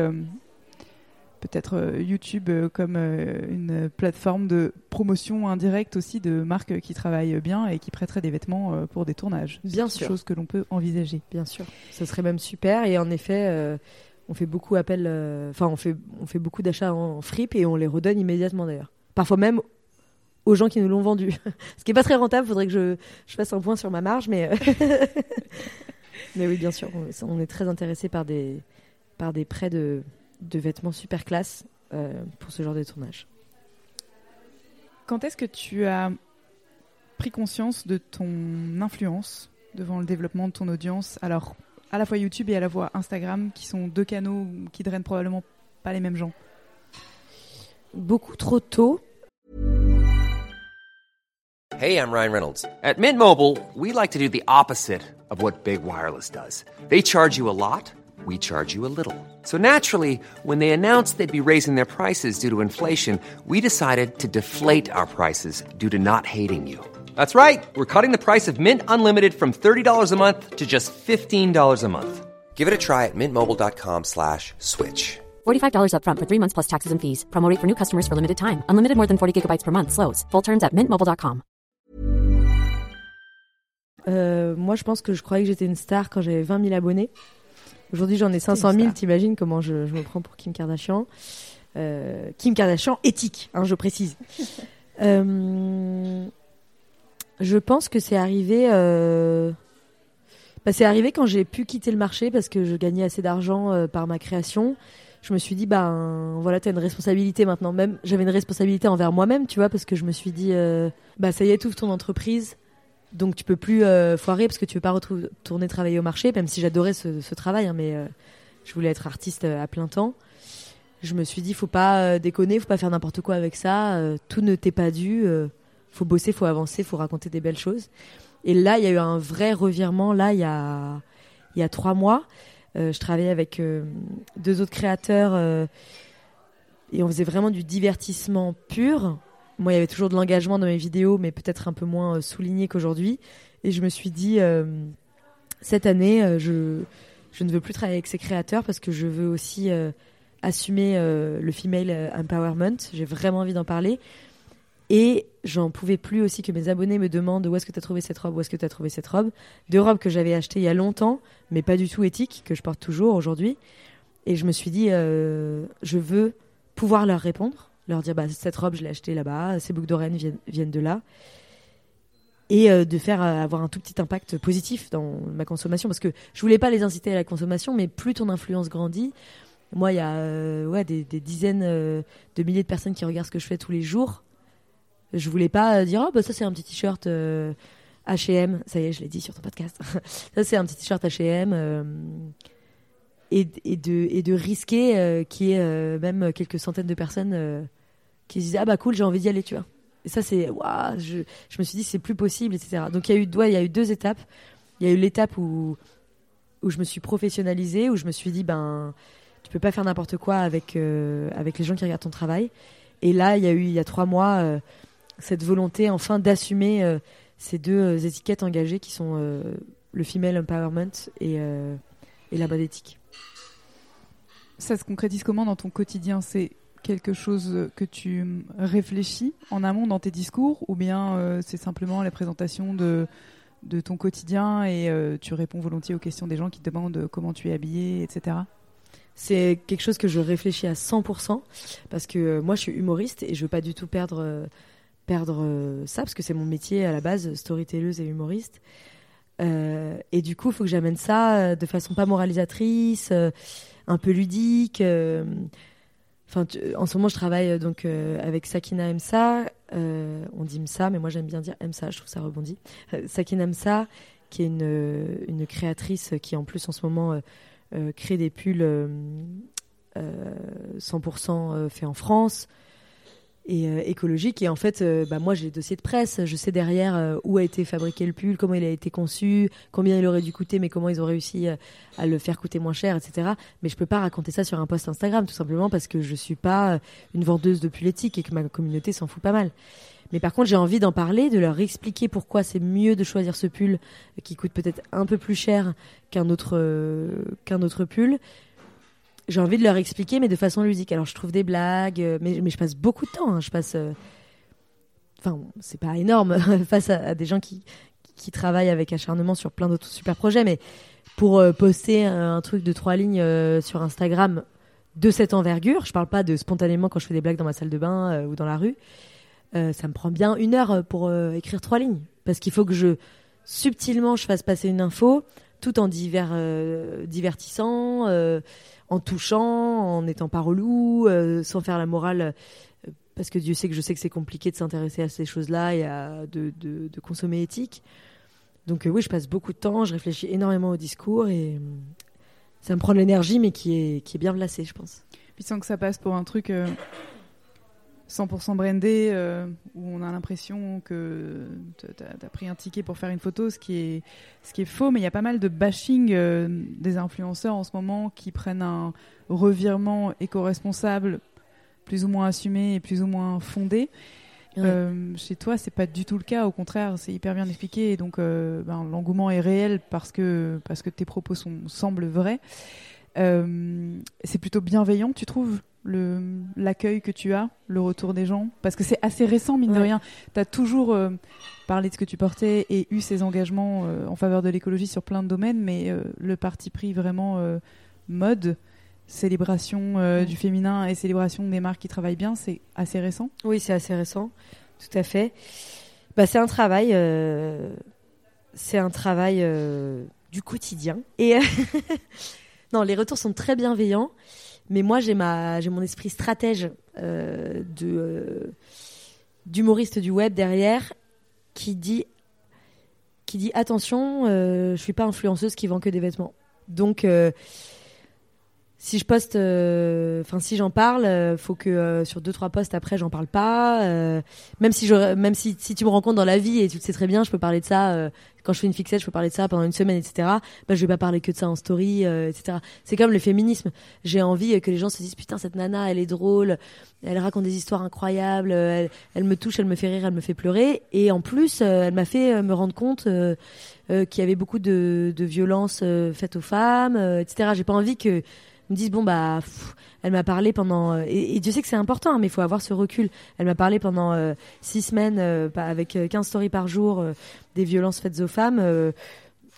peut-être euh, YouTube euh, comme euh, une plateforme de promotion indirecte aussi de marques qui travaillent bien et qui prêteraient des vêtements pour des tournages. Bien C'est sûr. Chose que l'on peut envisager. Bien sûr. Ce serait même super. Et en effet, euh, on fait beaucoup appel, euh, enfin, on fait, on fait beaucoup d'achats en, fripe et on les redonne immédiatement d'ailleurs. Parfois même aux gens qui nous l'ont vendu. Ce qui est pas très rentable. Faudrait que je, je fasse un point sur ma marge, mais. euh, mais oui, bien sûr, on, on est très intéressé par des, par des prêts de, de vêtements super classe euh, pour ce genre de tournage. Quand est-ce que tu as pris conscience de ton influence devant le développement de ton audience? Alors, à la fois YouTube et à la fois Instagram, qui sont deux canaux qui drainent probablement pas les mêmes gens. Beaucoup trop tôt. Hey, I'm Ryan Reynolds. At Mint Mobile, we like to do the opposite of what Big Wireless does. They charge you a lot, we charge you a little. So naturally, when they announced they'd be raising their prices due to inflation, we decided to deflate our prices due to not hating you. That's right. We're cutting the price of Mint Unlimited from $30 a month to just $15 a month. Give it a try at mintmobile.com slash switch. $45 upfront for three months plus taxes and fees. Promo rate for new customers for limited time. Unlimited more than 40 gigabytes per month. Slows. Full terms at mintmobile.com. Euh, moi, je pense que je croyais que j'étais une star quand j'avais 20 000 abonnés. Aujourd'hui, j'en ai 500 000. star. T'imagines comment je, je me prends pour Kim Kardashian Euh, Kim Kardashian éthique, hein, je précise. Euh, je pense que c'est arrivé. euh, bah, c'est arrivé quand j'ai pu quitter le marché parce que je gagnais assez d'argent par ma création. Je me suis dit, ben voilà, t'as une responsabilité maintenant. Même j'avais une responsabilité envers moi-même, tu vois, parce que je me suis dit, bah ça y est, ouvre ton entreprise. Donc tu peux plus euh, foirer parce que tu veux pas retourner travailler au marché, même si j'adorais ce, travail, hein, mais euh, je voulais être artiste euh, à plein temps. Je me suis dit, faut pas déconner, faut pas faire n'importe quoi avec ça. tout ne t'est pas dû. faut bosser, faut avancer, faut raconter des belles choses. Et là, il y a eu un vrai revirement. Là, il y a il y a trois mois, je travaillais avec deux autres créateurs et on faisait vraiment du divertissement pur. Moi, il y avait toujours de l'engagement dans mes vidéos, mais peut-être un peu moins euh, souligné qu'aujourd'hui. Et je me suis dit, euh, cette année, euh, je, ne veux plus travailler avec ces créateurs parce que je veux aussi assumer le female empowerment. J'ai vraiment envie d'en parler. Et j'en pouvais plus aussi que mes abonnés me demandent où est-ce que tu as trouvé cette robe, où est-ce que tu as trouvé cette robe? Deux robes que j'avais achetées il y a longtemps, mais pas du tout éthiques, que je porte toujours aujourd'hui. Et je me suis dit, je veux pouvoir leur répondre, leur dire, bah, cette robe, je l'ai achetée là-bas, ces boucles d'oreilles viennent, viennent de là. Et euh, de faire euh, avoir un tout petit impact positif dans ma consommation. Parce que je voulais pas les inciter à la consommation, mais plus ton influence grandit. Moi, il y a euh, ouais, des, dizaines de milliers de personnes qui regardent ce que je fais tous les jours. Je voulais pas dire, oh, bah, ça, c'est un petit t-shirt H&M. Ça y est, je l'ai dit sur ton podcast. ça, c'est un petit t-shirt H&M. et, de, et de risquer qu'il y ait même quelques centaines de personnes qui se disaient, ah bah cool, j'ai envie d'y aller, tu vois. Et ça, c'est, waouh, je, je me suis dit, c'est plus possible, etc. Donc, il y a eu, ouais, y a eu deux étapes. Il y a eu l'étape où, où je me suis professionnalisée, où je me suis dit, ben, tu peux pas faire n'importe quoi avec, euh, avec les gens qui regardent ton travail. Et là, il y a eu, il y a trois mois, euh, cette volonté, enfin, d'assumer euh, ces deux étiquettes engagées qui sont le female empowerment et, et la bonne éthique. Ça se concrétise comment dans ton quotidien? C'est quelque chose que tu réfléchis en amont dans tes discours ou bien c'est simplement la présentation de, de ton quotidien et tu réponds volontiers aux questions des gens qui te demandent comment tu es habillé, etc. C'est quelque chose que je réfléchis à 100% parce que euh, moi je suis humoriste et je veux pas du tout perdre euh, perdre euh, ça parce que c'est mon métier à la base, storytelleuse et humoriste. et du coup, il faut que j'amène ça de façon pas moralisatrice, un peu ludique. En ce moment, je travaille donc avec Sakina Msa. on dit Msa, mais moi j'aime bien dire Msa. Je trouve ça rebondit. Sakina Msa, qui est une, une créatrice qui en plus en ce moment euh, créer des pulls 100% euh, euh, faits en France et écologiques. Et en fait, bah, moi, j'ai le dossier de presse. Je sais derrière où a été fabriqué le pull, comment il a été conçu, combien il aurait dû coûter, mais comment ils ont réussi à le faire coûter moins cher, etc. Mais je peux pas raconter ça sur un post Instagram, tout simplement parce que je suis pas une vendeuse de pull éthique et que ma communauté s'en fout pas mal. Mais par contre, j'ai envie d'en parler, de leur expliquer pourquoi c'est mieux de choisir ce pull qui coûte peut-être un peu plus cher qu'un autre, euh, qu'un autre pull. J'ai envie de leur expliquer, mais de façon ludique. Alors, je trouve des blagues, euh, mais, je passe beaucoup de temps. Hein. Je passe. Euh, enfin, c'est pas énorme face à, des gens qui, qui travaillent avec acharnement sur plein d'autres super projets, mais pour poster un, truc de trois lignes sur Instagram de cette envergure, je parle pas de spontanément quand je fais des blagues dans ma salle de bain ou dans la rue. Euh, ça me prend bien une heure euh, pour euh, écrire trois lignes. Parce qu'il faut que je, subtilement, je fasse passer une info, tout en divers, divertissant, en touchant, en n'étant pas relou, sans faire la morale. parce que Dieu sait que je sais que c'est compliqué de s'intéresser à ces choses-là et à, de, consommer éthique. Donc oui, je passe beaucoup de temps, je réfléchis énormément au discours et ça me prend de l'énergie, mais qui est, qui est bien placée, je pense. Puis sans que ça passe pour un truc 100% brandé euh, où on a l'impression que tu as, pris un ticket pour faire une photo, ce qui est, ce qui est faux, mais il y a pas mal de bashing euh, des influenceurs en ce moment qui prennent un revirement éco-responsable plus ou moins assumé et plus ou moins fondé. Euh, chez toi, c'est pas du tout le cas. Au contraire, c'est hyper bien expliqué. Et donc, ben, l'engouement est réel parce que, parce que tes propos sont, semblent vrais. c'est plutôt bienveillant, tu trouves? L'accueil que tu as, le retour des gens? Parce que c'est assez récent, mine de rien. Tu as toujours euh, parlé de ce que tu portais et eu ces engagements euh, en faveur de l'écologie sur plein de domaines, mais euh, le parti pris vraiment mode, célébration du féminin et célébration des marques qui travaillent bien, c'est assez récent? Oui, c'est assez récent, tout à fait. Bah, c'est un travail, c'est un travail du quotidien. Et non, les retours sont très bienveillants. Mais moi, j'ai ma, j'ai mon esprit stratège euh, euh, d'humoriste du web derrière qui dit attention, euh, je suis pas influenceuse qui vend que des vêtements. Donc si je poste, euh, enfin si j'en parle, euh, faut que euh, sur deux trois posts après j'en parle pas. même si je, même si, si tu me rencontres dans la vie et tu le sais très bien, je peux parler de ça quand je fais une fixette, je peux parler de ça pendant une semaine, etc. Bah je vais pas parler que de ça en story, etc. C'est comme le féminisme. J'ai envie que les gens se disent putain cette nana, elle est drôle, elle raconte des histoires incroyables, elle, elle me touche, elle me fait rire, elle me fait pleurer, et en plus elle m'a fait me rendre compte. qu'il y avait beaucoup de, de violences faites aux femmes, etc. J'ai pas envie que me disent bon bah elle m'a parlé pendant euh, et, Dieu sait que c'est important hein, mais il faut avoir ce recul. Elle m'a parlé pendant euh, six semaines euh, avec 15 stories par jour des violences faites aux femmes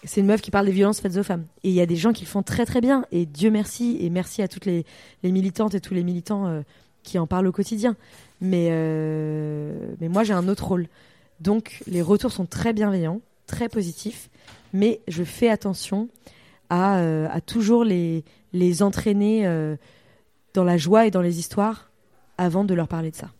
c'est une meuf qui parle des violences faites aux femmes. Et il y a des gens qui le font très très bien. Et Dieu merci et merci à toutes les, les militantes et tous les militants qui en parlent au quotidien. Mais mais moi j'ai un autre rôle. Donc les retours sont très bienveillants très positifs. Mais je fais attention à, à toujours les les entraîner euh, dans la joie et dans les histoires avant de leur parler de ça.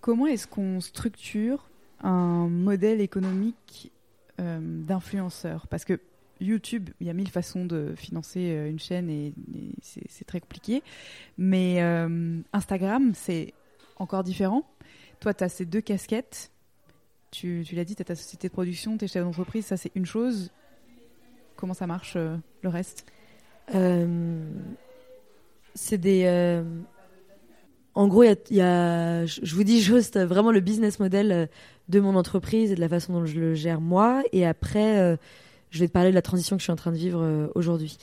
Comment est-ce qu'on structure un modèle économique euh, d'influenceur? Parce que YouTube, il y a mille façons de financer euh, une chaîne et, c'est très compliqué. Mais Instagram, c'est encore différent. Toi, tu as ces deux casquettes. Tu, tu l'as dit, tu as ta société de production, tu es chef d'entreprise, ça c'est une chose. Comment ça marche euh, le reste? Euh, C'est des. Euh, En gros, y a, je vous dis juste vraiment le business model de mon entreprise et de la façon dont je le gère moi. Et après, je vais te parler de la transition que je suis en train de vivre aujourd'hui.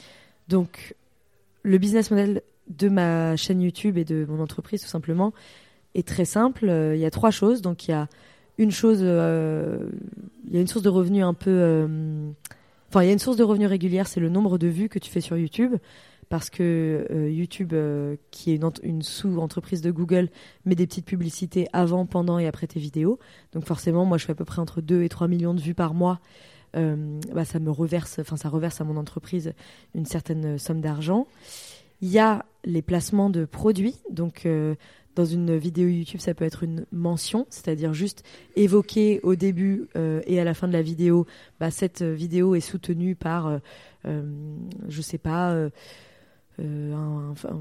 Donc, le business model de ma chaîne YouTube et de mon entreprise, tout simplement, est très simple. Il y a trois choses. Donc, il y a une chose, il y a une source de revenus un peu. Enfin, il y a une source de revenus régulière, c'est le nombre de vues que tu fais sur YouTube. Parce que euh, YouTube, euh, qui est une, ent- une sous-entreprise de Google, met des petites publicités avant, pendant et après tes vidéos. Donc forcément, moi, je fais à peu près entre 2 et 3 millions de vues par mois. Euh, bah, ça me reverse, enfin, ça reverse à mon entreprise une certaine somme d'argent. Il y a les placements de produits. Donc, dans une vidéo YouTube, ça peut être une mention, c'est-à-dire juste évoquer au début euh, et à la fin de la vidéo, bah, cette vidéo est soutenue par, euh, euh, je sais pas, euh, euh, un- un-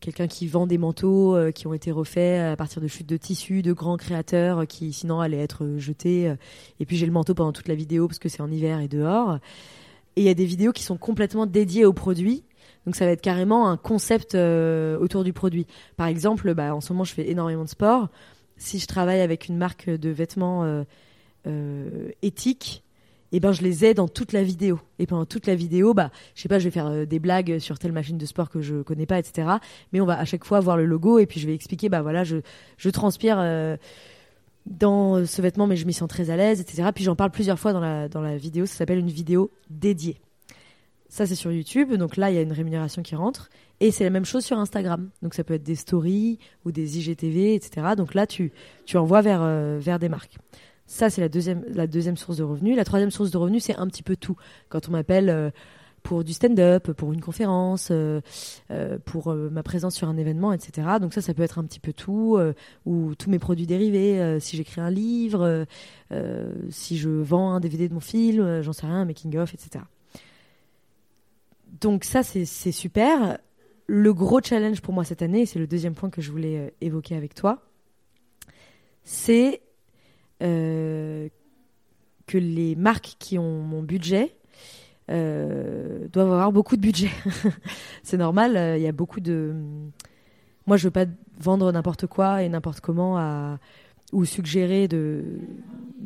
quelqu'un qui vend des manteaux euh, qui ont été refaits à partir de chutes de tissus de grands créateurs euh, qui sinon allaient être jetés. euh, et puis j'ai le manteau pendant toute la vidéo parce que c'est en hiver et dehors. Et il y a des vidéos qui sont complètement dédiées au produit. Donc ça va être carrément un concept euh, autour du produit. Par exemple, bah, en ce moment je fais énormément de sport. Si je travaille avec une marque de vêtements euh, euh, éthiques, et ben je les aide dans toute la vidéo. Et pendant toute la vidéo, bah je sais pas, je vais faire des blagues sur telle machine de sport que je connais pas, etc. Mais on va à chaque fois voir le logo et puis je vais expliquer, bah voilà, je, transpire dans ce vêtement, mais je m'y sens très à l'aise, etc. Puis j'en parle plusieurs fois dans la, dans la vidéo. Ça s'appelle une vidéo dédiée. Ça, c'est sur YouTube. Donc là, il y a une rémunération qui rentre. Et c'est la même chose sur Instagram. Donc ça peut être des stories ou des IGTV, etc. Donc là, tu, tu envoies vers, euh, vers des marques. Ça, c'est la deuxième, la deuxième source de revenus. La troisième source de revenus, c'est un petit peu tout. Quand on m'appelle euh, pour du stand-up, pour une conférence, euh, pour ma présence sur un événement, etc. Donc ça, ça peut être un petit peu tout. ou tous mes produits dérivés. si j'écris un livre, si je vends un DVD de mon film, j'en sais rien, un making-of, etc. Donc ça, c'est super. Le gros challenge pour moi cette année, et c'est le deuxième point que je voulais euh, évoquer avec toi, c'est euh, que les marques qui ont mon budget euh, doivent avoir beaucoup de budget. c'est normal, il y a beaucoup de... Moi, je veux pas vendre n'importe quoi et n'importe comment à ou suggérer de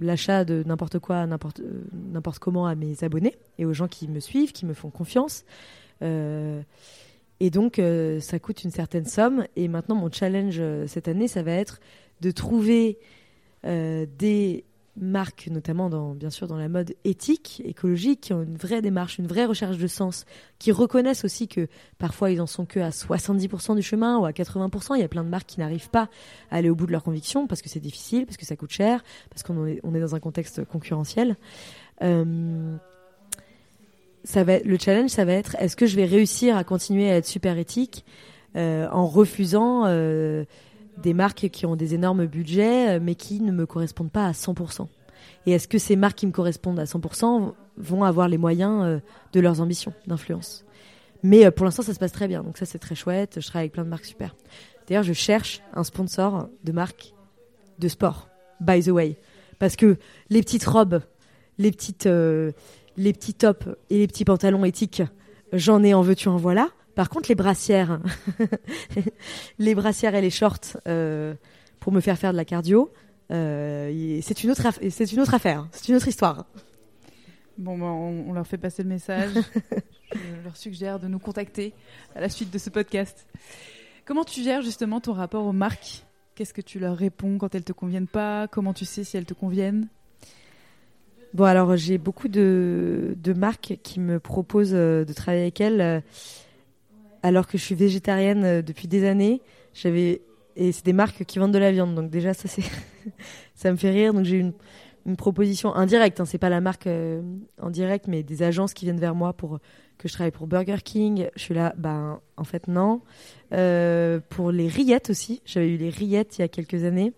l'achat de n'importe quoi n'importe euh, n'importe comment à mes abonnés et aux gens qui me suivent, qui me font confiance. Euh, et donc, euh, ça coûte une certaine somme. Et maintenant, mon challenge cette année, ça va être de trouver des marques, notamment dans, bien sûr dans la mode éthique, écologique, qui ont une vraie démarche, une vraie recherche de sens, qui reconnaissent aussi que parfois ils en sont que à 70% du chemin ou à 80%. Il y a plein de marques qui n'arrivent pas à aller au bout de leurs convictions parce que c'est difficile, parce que ça coûte cher, parce qu'on est, on est dans un contexte concurrentiel. Euh, ça va, le challenge, ça va être est-ce que je vais réussir à continuer à être super éthique euh, en refusant euh, des marques qui ont des énormes budgets euh, mais qui ne me correspondent pas à 100% Et est-ce que ces marques qui me correspondent à 100% vont avoir les moyens euh, de leurs ambitions d'influence? Mais euh, pour l'instant, ça se passe très bien, donc ça c'est très chouette. Je travaille avec plein de marques super. D'ailleurs, je cherche un sponsor de marque de sport, by the way, parce que les petites robes, les petites, les petits tops et les petits pantalons éthiques, j'en ai en veux-tu en voilà. Par contre, les brassières, les brassières et les shorts euh, pour me faire faire de la cardio, euh, c'est une autre, c'est une autre affaire, c'est une autre histoire. Bon, bah, on, on leur fait passer le message. Je leur suggère de nous contacter à la suite de ce podcast. Comment tu gères justement ton rapport aux marques? Qu'est-ce que tu leur réponds quand elles te conviennent pas? Comment tu sais si elles te conviennent? Bon, alors j'ai beaucoup de, de marques qui me proposent euh, de travailler avec elles, alors que je suis végétarienne euh, depuis des années. J'avais et c'est des marques qui vendent de la viande, donc déjà ça c'est ça me fait rire. Donc j'ai une, une proposition indirecte, hein, c'est pas la marque euh, en direct, mais des agences qui viennent vers moi pour que je travaille pour Burger King. Je suis là, ben en fait non. Euh, pour les rillettes aussi, j'avais eu les rillettes il y a quelques années.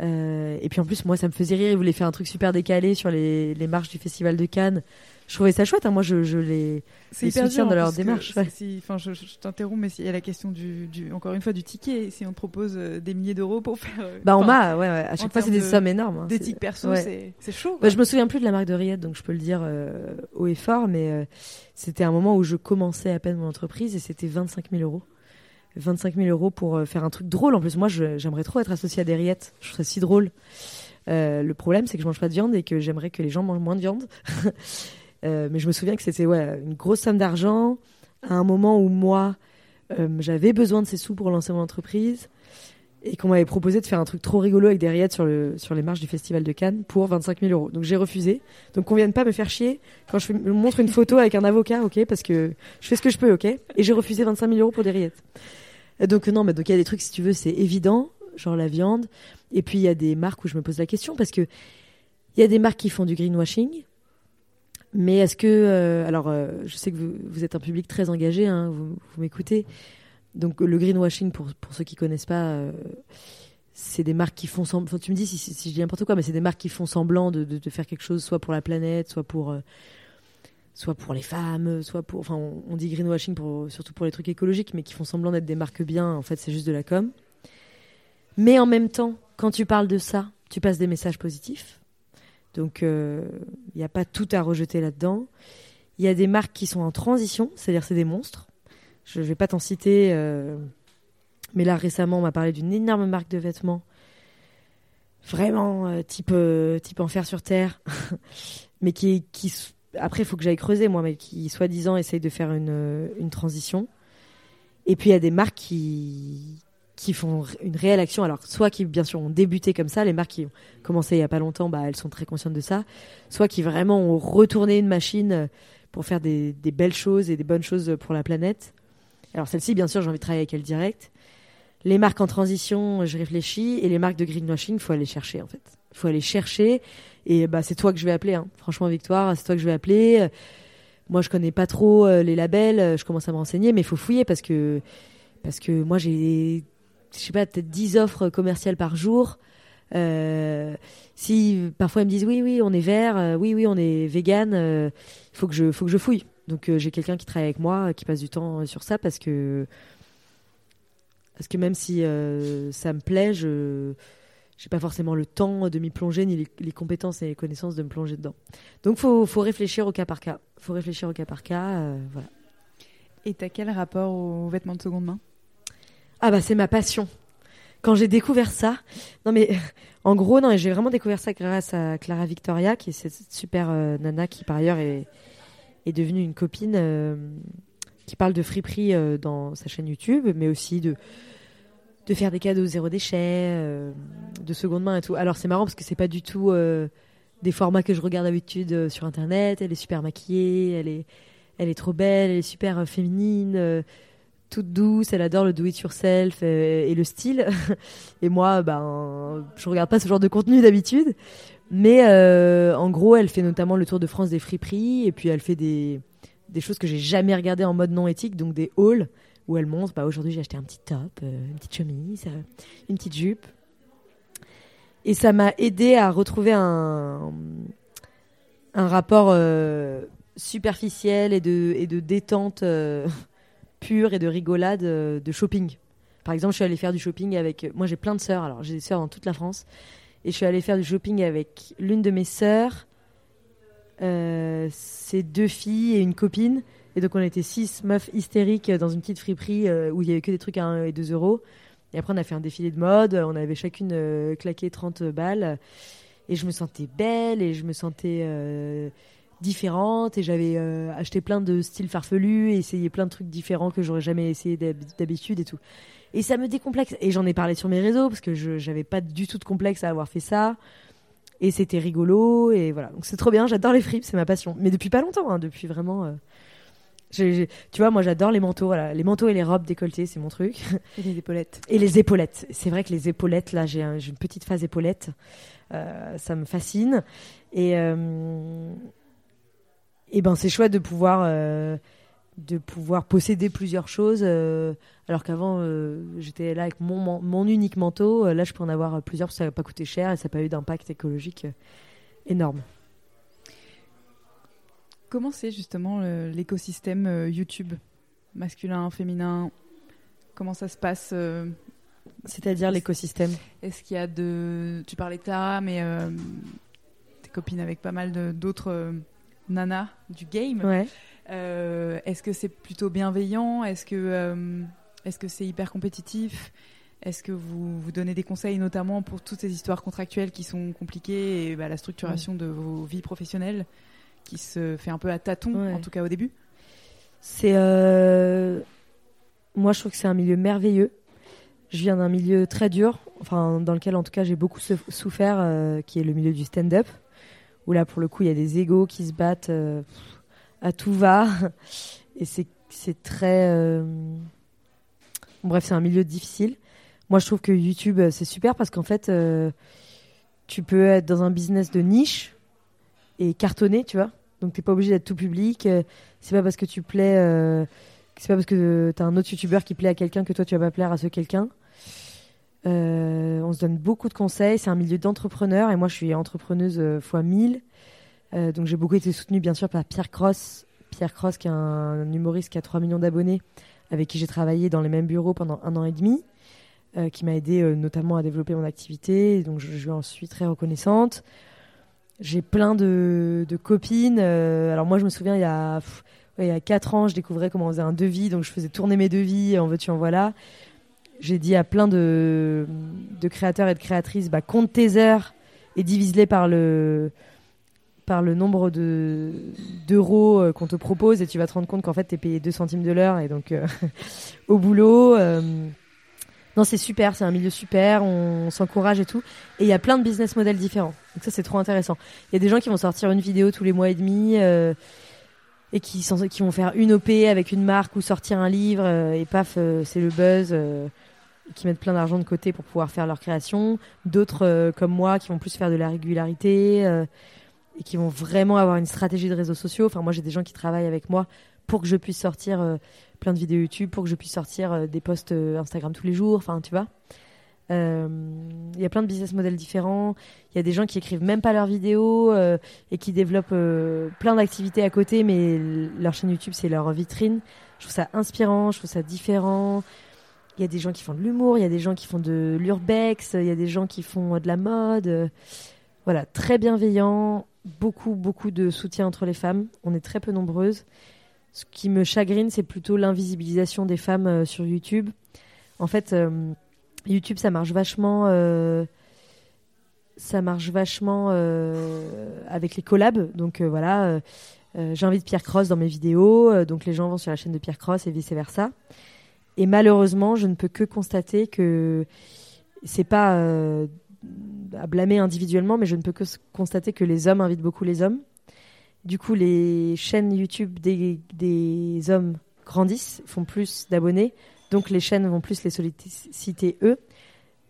Et puis en plus, moi, ça me faisait rire. Ils voulaient faire un truc super décalé sur les, les marches du Festival de Cannes. Je trouvais ça chouette. hein. Moi, je, je les. Soutiens de leur démarche, ouais. Enfin, je, je t'interromps, mais il y a la question du, du- encore une fois, du ticket. Si on te propose euh, des milliers d'euros pour faire. euh, Bah, on m'a. Ouais, ouais. À chaque fois, c'est des de- sommes énormes. hein. d'éthique perso, ouais. c'est chaud. Bah, je me souviens plus de la marque de rillettes, donc je peux le dire euh, haut et fort. Mais euh, c'était un moment où je commençais à peine mon entreprise et c'était 25 000 euros. 25 000 euros pour faire un truc drôle. En plus, moi, j'aimerais trop être associée à des rillettes. Je serais si drôle. Euh, le problème, c'est que je mange pas de viande et que j'aimerais que les gens mangent moins de viande. Euh, mais je me souviens que c'était ouais, une grosse somme d'argent à un moment où moi, euh, j'avais besoin de ces sous pour lancer mon entreprise et qu'on m'avait proposé de faire un truc trop rigolo avec des rillettes sur, le, sur les marches du Festival de Cannes pour 25 000 euros. Donc j'ai refusé. Donc qu'on vienne pas me faire chier quand je montre une photo avec un avocat, ok, parce que je fais ce que je peux, ok. Et j'ai refusé 25 000 euros pour des rillettes. Et donc non, mais donc il y a des trucs si tu veux, c'est évident, genre la viande. Et puis il y a des marques où je me pose la question parce que il y a des marques qui font du greenwashing. Mais est-ce que, euh, alors, euh, je sais que vous, êtes un public très engagé, hein, vous, m'écoutez. Donc le greenwashing, pour, pour ceux qui connaissent pas, euh, c'est des marques qui font semblant. enfin, tu me dis si, je dis n'importe quoi, mais c'est des marques qui font semblant de, de, faire quelque chose, soit pour la planète, soit pour, soit pour les femmes, soit pour. Enfin, on, dit greenwashing surtout pour les trucs écologiques, mais qui font semblant d'être des marques bien. En fait, c'est juste de la com. Mais en même temps, quand tu parles de ça, tu passes des messages positifs. Donc, il n'y a pas tout à rejeter là-dedans. Il y a des marques qui sont en transition, c'est-à-dire c'est des monstres. Je ne vais pas t'en citer, euh, mais là récemment, on m'a parlé d'une énorme marque de vêtements, vraiment euh, type, euh, enfer sur terre, mais qui, après, il faut que j'aille creuser moi, mais qui soi-disant essaye de faire une, euh, une transition. Et puis il y a des marques qui, qui font une réelle action. Alors, soit qui, bien sûr, ont débuté comme ça, les marques qui ont commencé il y a pas longtemps, bah, elles sont très conscientes de ça. Soit qui vraiment ont retourné une machine euh, pour faire des, belles choses et des bonnes choses pour la planète. Alors, celle-ci, bien sûr, j'ai envie de travailler avec elle direct. Les marques en transition, je réfléchis. Et les marques de greenwashing, il faut aller chercher, en fait. Il faut aller chercher. Et bah, c'est toi que je vais appeler. hein. Franchement, Victoire, c'est toi que je vais appeler. Moi, je connais pas trop euh, les labels. Je commence à me renseigner, mais il faut fouiller parce que, parce que moi, j'ai je sais pas, peut-être 10 offres commerciales par jour. Euh, si parfois ils me disent oui, oui, on est vert, euh, oui, oui, on est vegan, euh, il faut que je, faut que je fouille. Donc euh, j'ai quelqu'un qui travaille avec moi, euh, qui passe du temps sur ça parce que parce que même si euh, ça me plaît, je j'ai pas forcément le temps de m'y plonger ni les, compétences et les connaissances de me plonger dedans. Donc faut faut réfléchir au cas par cas. Faut réfléchir au cas par cas, euh, voilà. Et quel rapport aux vêtements de seconde main? Ah bah c'est ma passion. Quand j'ai découvert ça, non mais en gros non, j'ai vraiment découvert ça grâce à Clara Victoria, qui est cette super euh, nana qui par ailleurs est, est devenue une copine euh, qui parle de friperie euh, dans sa chaîne YouTube, mais aussi de de faire des cadeaux zéro déchet, de seconde main et tout. Alors c'est marrant parce que c'est pas du tout des formats que je regarde d'habitude sur internet. Elle est super maquillée, elle est elle est trop belle, elle est super féminine. Toute douce, elle adore le do it yourself et le style. et moi, ben, je regarde pas ce genre de contenu d'habitude. Mais euh, en gros, elle fait notamment le tour de France des friperies et puis elle fait des, des choses que j'ai jamais regardées en mode non éthique, donc des hauls où elle montre, bah, aujourd'hui j'ai acheté un petit top, euh, une petite chemise, euh, une petite jupe. Et ça m'a aidé à retrouver un, un rapport superficiel et de, et de détente pure et de rigolade euh, de shopping. Par exemple, je suis allée faire du shopping avec. Moi, j'ai plein de sœurs. Alors, j'ai des sœurs dans toute la France. Et je suis allée faire du shopping avec l'une de mes sœurs, euh, ses deux filles et une copine. Et donc, on était six meufs hystériques dans une petite friperie euh, où il y avait que des trucs à 1 et 2 euros. Et après, on a fait un défilé de mode. On avait chacune euh, claqué 30 balles. Et je me sentais belle et je me sentais euh, différente. Et j'avais euh, acheté plein de styles farfelus et essayé plein de trucs différents que j'aurais jamais essayé d'hab- d'habitude et tout. Et ça me décomplexe. Et j'en ai parlé sur mes réseaux parce que je j'avais pas du tout de complexe à avoir fait ça. Et c'était rigolo. Et voilà. Donc c'est trop bien. J'adore les fripes. C'est ma passion. Mais depuis pas longtemps. hein, depuis vraiment. euh, tu vois, moi j'adore les manteaux. Voilà. Les manteaux et les robes décolletées, c'est mon truc. Et les épaulettes. Et les épaulettes. C'est vrai que les épaulettes, là, j'ai un- j'ai une petite phase épaulette. Euh, ça me fascine. Et, euh, et ben, c'est chouette de pouvoir, euh, de pouvoir posséder plusieurs choses. euh, alors qu'avant, euh, j'étais là avec mon, unique manteau. Là, je peux en avoir plusieurs parce que ça n'a pas coûté cher et ça n'a pas eu d'impact écologique énorme. Comment c'est justement l'écosystème YouTube? Masculin, féminin? Comment ça se passe C'est-à-dire l'écosystème? Est-ce qu'il y a de. Tu parlais de Tara, mais euh, t'es copine avec pas mal d'autres nanas du game. Ouais. Euh, Est-ce que c'est plutôt bienveillant? Est-ce que. euh, Est-ce que c'est hyper compétitif? Est-ce que vous vous donnez des conseils notamment pour toutes ces histoires contractuelles qui sont compliquées et bah, la structuration de vos vies professionnelles qui se fait un peu à tâtons, Ouais. en tout cas au début? C'est. euh, Moi, je trouve que c'est un milieu merveilleux. Je viens d'un milieu très dur, enfin, dans lequel, en tout cas, j'ai beaucoup sou- souffert, qui est le milieu du stand-up. Où là, pour le coup, il y a des égaux qui se battent euh, à tout va. Et c'est très. euh, Bref, c'est un milieu difficile. Moi, je trouve que YouTube, euh, c'est super parce qu'en fait, tu peux être dans un business de niche et cartonner, tu vois. Donc, t'es pas obligé d'être tout public. c'est pas parce que tu plais. c'est pas parce que t'as un autre youtubeur qui plaît à quelqu'un que toi tu vas pas plaire à ce quelqu'un. Euh, on se donne beaucoup de conseils. C'est un milieu d'entrepreneurs et moi je suis entrepreneuse euh, fois 1000. Euh, donc j'ai beaucoup été soutenue bien sûr par Pierre Cross. Pierre Cross qui est un, humoriste qui a 3 millions d'abonnés avec qui j'ai travaillé dans les mêmes bureaux pendant un an et demi. euh, qui m'a aidé notamment à développer mon activité. Donc je, je en suis très reconnaissante. J'ai plein de, copines. alors moi je me souviens il y a pff, il y a 4 ans, je découvrais comment on faisait un devis, donc je faisais tourner mes devis, en veux-tu, en voilà. J'ai dit à plein de, de créateurs et de créatrices, bah, compte tes heures et divise-les par le, par le nombre de, d'euros euh, qu'on te propose et tu vas te rendre compte qu'en fait, tu es payé 2 centimes de l'heure et donc euh, au boulot. euh, non, c'est super, c'est un milieu super, on, s'encourage et tout. Et il y a plein de business models différents. Donc ça, c'est trop intéressant. Il y a des gens qui vont sortir une vidéo tous les mois et demi. et qui, vont faire une OP avec une marque ou sortir un livre et paf, c'est le buzz, qui mettent plein d'argent de côté pour pouvoir faire leur création. D'autres euh, comme moi qui vont plus faire de la régularité euh, et qui vont vraiment avoir une stratégie de réseaux sociaux. Enfin, moi j'ai des gens qui travaillent avec moi pour que je puisse sortir euh, plein de vidéos YouTube, pour que je puisse sortir des posts Instagram tous les jours. Enfin, tu vois. Il y a plein de business models différents. Il y a des gens qui écrivent même pas leurs vidéos et qui développent plein d'activités à côté, mais leur chaîne YouTube c'est leur vitrine. Je trouve ça inspirant, je trouve ça différent. Il y a des gens qui font de l'humour, il y a des gens qui font de l'urbex, il y a des gens qui font de la mode. Voilà, très bienveillant, beaucoup beaucoup de soutien entre les femmes. On est très peu nombreuses. Ce qui me chagrine, c'est plutôt l'invisibilisation des femmes euh, sur YouTube. En fait, euh, YouTube, ça marche vachement. euh, ça marche vachement avec les collabs. Donc voilà, j'invite Pierre Cross dans mes vidéos, donc les gens vont sur la chaîne de Pierre Cross et vice versa. Et malheureusement, je ne peux que constater que c'est pas euh, à blâmer individuellement, mais je ne peux que constater que les hommes invitent beaucoup les hommes. Du coup, les chaînes YouTube des, des hommes grandissent, font plus d'abonnés, donc les chaînes vont plus les solliciter eux.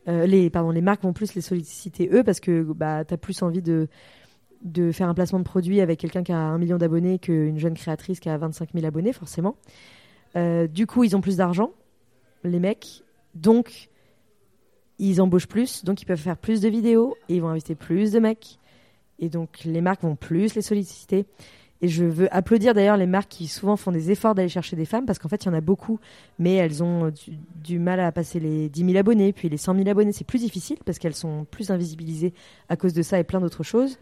Euh, les, pardon, les marques vont plus les solliciter eux parce que bah, tu as plus envie de, de faire un placement de produit avec quelqu'un qui a un million d'abonnés qu'une jeune créatrice qui a 25 000 abonnés, forcément. Euh, du coup, ils ont plus d'argent, les mecs. Donc, ils embauchent plus, donc ils peuvent faire plus de vidéos et ils vont inviter plus de mecs. Et donc, les marques vont plus les solliciter. Et je veux applaudir d'ailleurs les marques qui souvent font des efforts d'aller chercher des femmes parce qu'en fait, il y en a beaucoup, mais elles ont du, du mal à passer les 10 000 abonnés, puis les 100 000 abonnés. C'est plus difficile parce qu'elles sont plus invisibilisées à cause de ça et plein d'autres choses.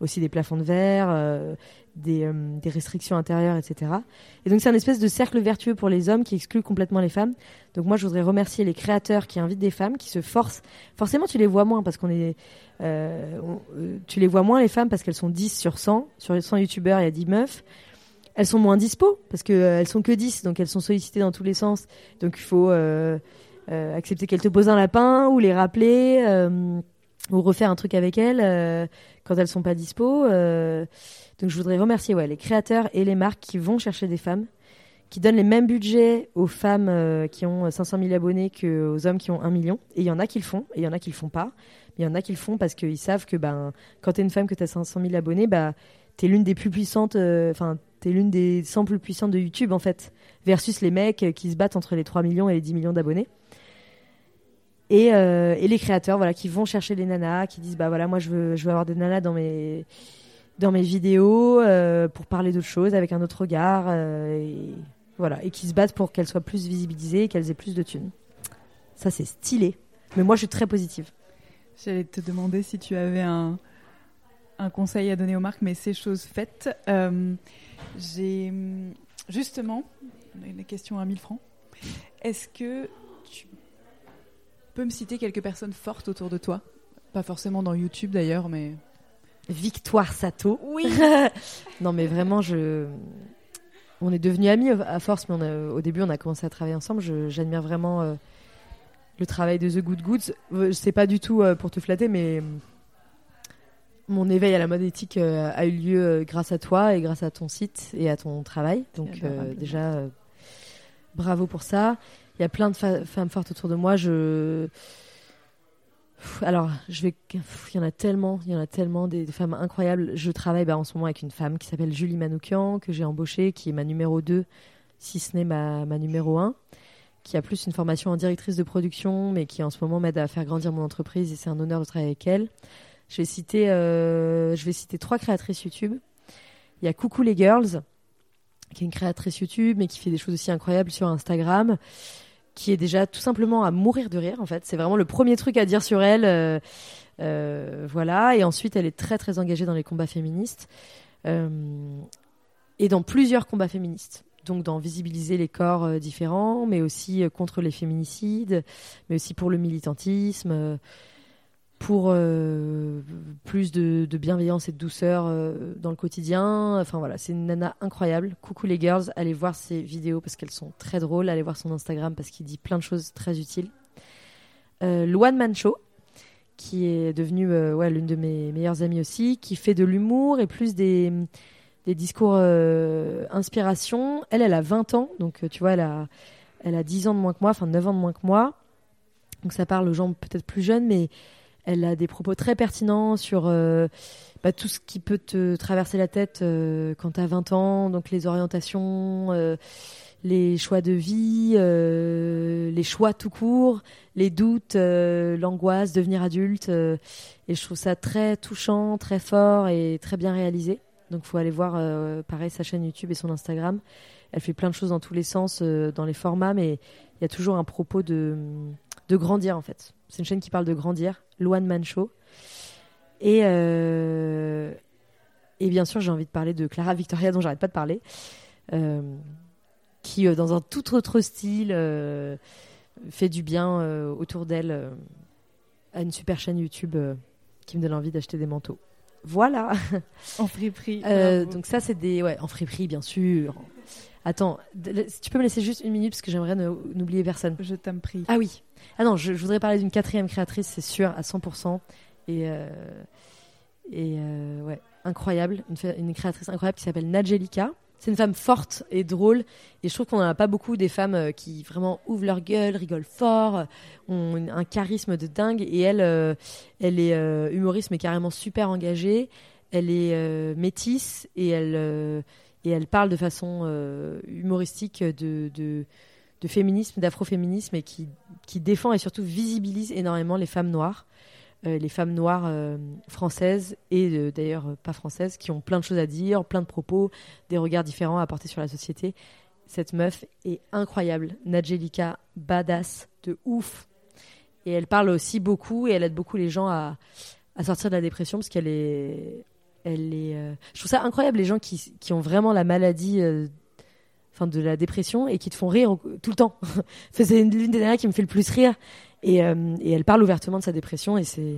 Aussi des plafonds de verre, euh, des, euh, des restrictions intérieures, etc. Et donc, c'est un espèce de cercle vertueux pour les hommes qui exclut complètement les femmes. Donc, moi, je voudrais remercier les créateurs qui invitent des femmes, qui se forcent. Forcément, tu les vois moins parce qu'on est. euh, euh, tu les vois moins, les femmes, parce qu'elles sont 10 sur 100. Sur les 100 youtubeurs, il y a 10 meufs. Elles sont moins dispo parce qu'elles sont que 10, donc elles sont sollicitées dans tous les sens. Donc, il faut euh, euh, accepter qu'elles te posent un lapin ou les rappeler. Ou refaire un truc avec elles euh, quand elles sont pas dispo. euh. donc je voudrais remercier ouais, les créateurs et les marques qui vont chercher des femmes, qui donnent les mêmes budgets aux femmes euh, qui ont 500 000 abonnés qu'aux hommes qui ont 1 million. Et il y en a qui le font, et il y en a qui le font pas. Il y en a qui le font parce qu'ils savent que ben, quand tu es une femme que tu as 500 000 abonnés, bah, tu es l'une des plus puissantes, enfin, tu es l'une des 100 plus puissantes de YouTube en fait, versus les mecs qui se battent entre les 3 millions et les 10 millions d'abonnés. Et, euh, et les créateurs voilà qui vont chercher les nanas qui disent bah voilà moi je veux je veux avoir des nanas dans mes dans mes vidéos euh, pour parler d'autres choses avec un autre regard euh, et voilà et qui se battent pour qu'elles soient plus visibilisées et qu'elles aient plus de thunes ça c'est stylé mais moi je suis très positive J'allais te demander si tu avais un, un conseil à donner aux marques, mais c'est chose faite. Euh, J'ai hum, justement une question à 1000 francs. Est-ce que tu peux me citer quelques personnes fortes autour de toi? Pas forcément dans YouTube d'ailleurs, mais. Victoire Sato. Oui Non, mais vraiment, je. On est devenus amis à force, mais on a- au début, on a commencé à travailler ensemble. Je- J'admire vraiment euh, le travail de The Good Goods. Euh, C'est pas du tout euh, pour te flatter, mais euh, mon éveil à la mode éthique euh, a eu lieu euh, grâce à toi et grâce à ton site et à ton travail. Donc, euh, déjà, euh, bravo pour ça. Il y a plein de femmes fortes autour de moi. Alors, je vais. Il y en a tellement, il y en a tellement des femmes incroyables. Je travaille bah, en ce moment avec une femme qui s'appelle Julie Manoukian, que j'ai embauchée, qui est ma numéro 2, si ce n'est ma, ma numéro 1, qui a plus une formation en directrice de production, mais qui en ce moment m'aide à faire grandir mon entreprise et c'est un honneur de travailler avec elle. Je vais citer, euh, je vais citer trois créatrices YouTube. Il y a Coucou les Girls, qui est une créatrice YouTube, mais qui fait des choses aussi incroyables sur Instagram qui est déjà tout simplement à mourir de rire en fait. C'est vraiment le premier truc à dire sur elle. euh, euh, voilà. Et ensuite, elle est très très engagée dans les combats féministes euh, et dans plusieurs combats féministes. Donc dans visibiliser les corps différents, mais aussi contre les féminicides, mais aussi pour le militantisme, pour plus de, bienveillance et de douceur euh, dans le quotidien. Enfin voilà, c'est une nana incroyable. Coucou les girls, allez voir ses vidéos parce qu'elles sont très drôles. Allez voir son Instagram parce qu'il dit plein de choses très utiles. Euh, Luan Mancho, qui est devenue euh, ouais, l'une de mes meilleures amies aussi, qui fait de l'humour et plus des, des discours euh, inspiration. Elle, elle a 20 ans, donc tu vois, elle a, elle a 10 ans de moins que moi, enfin 9 ans de moins que moi. Donc ça parle aux gens peut-être plus jeunes, mais elle a des propos très pertinents sur euh, bah, tout ce qui peut te traverser la tête euh, quand tu as 20 ans, donc les orientations, euh, les choix de vie, les choix tout court, les doutes, l'angoisse, devenir adulte. et je trouve ça très touchant, très fort et très bien réalisé. Donc faut aller voir, pareil, sa chaîne YouTube et son Instagram. Elle fait plein de choses dans tous les sens, dans les formats, mais il y a toujours un propos de grandir en fait. C'est une chaîne qui parle de grandir, Luan Mancho. Et, euh, et bien sûr, j'ai envie de parler de Clara Victoria, dont j'arrête pas de parler, euh, qui, euh, dans un tout autre style, euh, fait du bien autour d'elle, a une super chaîne YouTube qui me donne envie d'acheter des manteaux. Voilà. En friperie. Donc ça, c'est des... Ouais, en friperie, bien sûr. Attends, si tu peux me laisser juste une minute parce que j'aimerais n'oublier personne. Je t'en prie. Ah oui. Ah non, je, je voudrais parler d'une quatrième créatrice, c'est sûr, à 100%. Et, euh, et euh, ouais, incroyable. Une, créatrice incroyable qui s'appelle Nadjelika. C'est une femme forte et drôle. Et je trouve qu'on n'en a pas beaucoup des femmes euh, qui vraiment ouvrent leur gueule, rigolent fort, ont un charisme de dingue. Et elle, euh, elle est humoriste, mais carrément super engagée. Elle est métisse et elle, et elle parle de façon euh, humoristique de, de, féminisme, d'afroféminisme et qui, qui défend et surtout visibilise énormément les femmes noires, euh, les femmes noires euh, françaises et d'ailleurs pas françaises, qui ont plein de choses à dire, plein de propos, des regards différents à apporter sur la société. Cette meuf est incroyable, Nadjelika, badass, de ouf. Et elle parle aussi beaucoup et elle aide beaucoup les gens à, à sortir de la dépression parce qu'elle est. Euh, Je trouve ça incroyable les gens qui, qui ont vraiment la maladie euh, de la dépression et qui te font rire tout le temps. C'est une- l'une des dernières qui me fait le plus rire. Et, euh, et elle parle ouvertement de sa dépression et c'est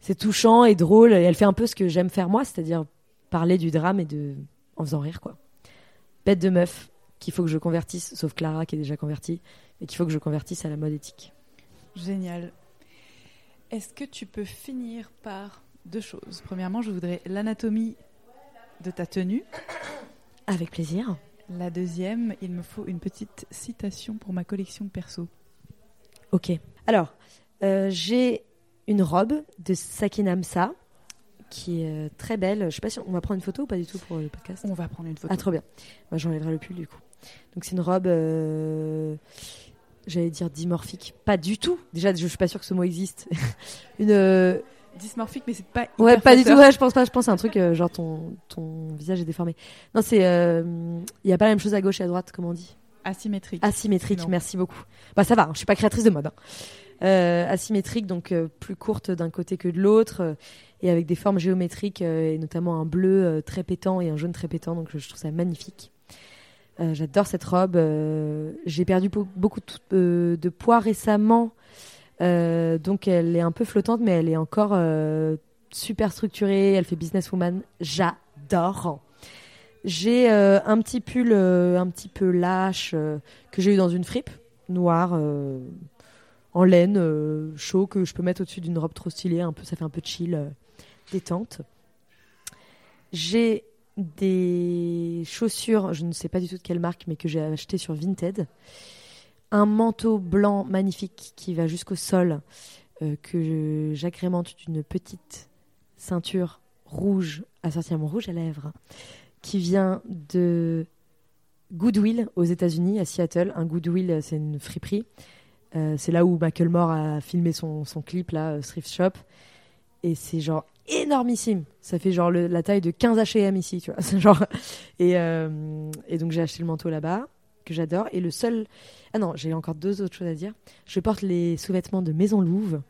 c'est touchant et drôle. Et elle fait un peu ce que j'aime faire moi, c'est-à-dire parler du drame et de en faisant rire quoi. Bête de meuf qu'il faut que je convertisse, sauf Clara qui est déjà convertie, et qu'il faut que je convertisse à la mode éthique. Génial. Est-ce que tu peux finir par deux choses Premièrement, je voudrais l'anatomie de ta tenue. Avec plaisir. La deuxième, il me faut une petite citation pour ma collection perso. Ok. Alors, euh, j'ai une robe de Sakinamsa qui est euh, très belle. Je sais pas si on va prendre une photo ou pas du tout pour le podcast. On va prendre une photo. Ah, trop bien. J'enlèverai le pull du coup. Donc, c'est une robe, euh, j'allais dire dimorphique. Pas du tout. Déjà, je suis pas sûre que ce mot existe. une. euh, Dysmorphique, mais c'est pas. Ouais, pas du tout. Ouais, je pense pas. Je pense à un truc euh, genre ton, ton visage est déformé. Non, c'est. Il y a pas la même chose à gauche et à droite, comme on dit. Asymétrique. Asymétrique, merci beaucoup. Bah ça va, hein, je suis pas créatrice de mode. hein. Euh, asymétrique, donc euh, plus courte d'un côté que de l'autre, euh, et avec des formes géométriques, euh, et notamment un bleu euh, très pétant et un jaune très pétant, donc je, trouve ça magnifique. Euh, J'adore cette robe. Euh, J'ai perdu beau- beaucoup de, euh, de poids récemment, Euh, donc elle est un peu flottante, mais elle est encore euh, super structurée. Elle fait businesswoman. J'adore. J'ai euh, un petit pull un petit peu lâche que j'ai eu dans une fripe noire en laine chaud que je peux mettre au-dessus d'une robe trop stylée. Un peu, ça fait un peu chill, détente. J'ai des chaussures, je ne sais pas du tout de quelle marque, mais que j'ai acheté sur Vinted. Un manteau blanc magnifique qui va jusqu'au sol, euh, que j'agrémente d'une petite ceinture rouge assortie à mon rouge à lèvres, qui vient de Goodwill aux États-Unis, à Seattle. Un Goodwill, c'est une friperie. Euh, c'est là où Macklemore a filmé son, son clip, là, euh, Thrift Shop. Et c'est genre énormissime. Ça fait genre la taille de 15 H&M ici, tu vois. Genre... euh, et donc j'ai acheté le manteau là-bas, que j'adore. Et le seul... Ah non, j'ai encore deux autres choses à dire. Je porte les sous-vêtements de Maison Louve.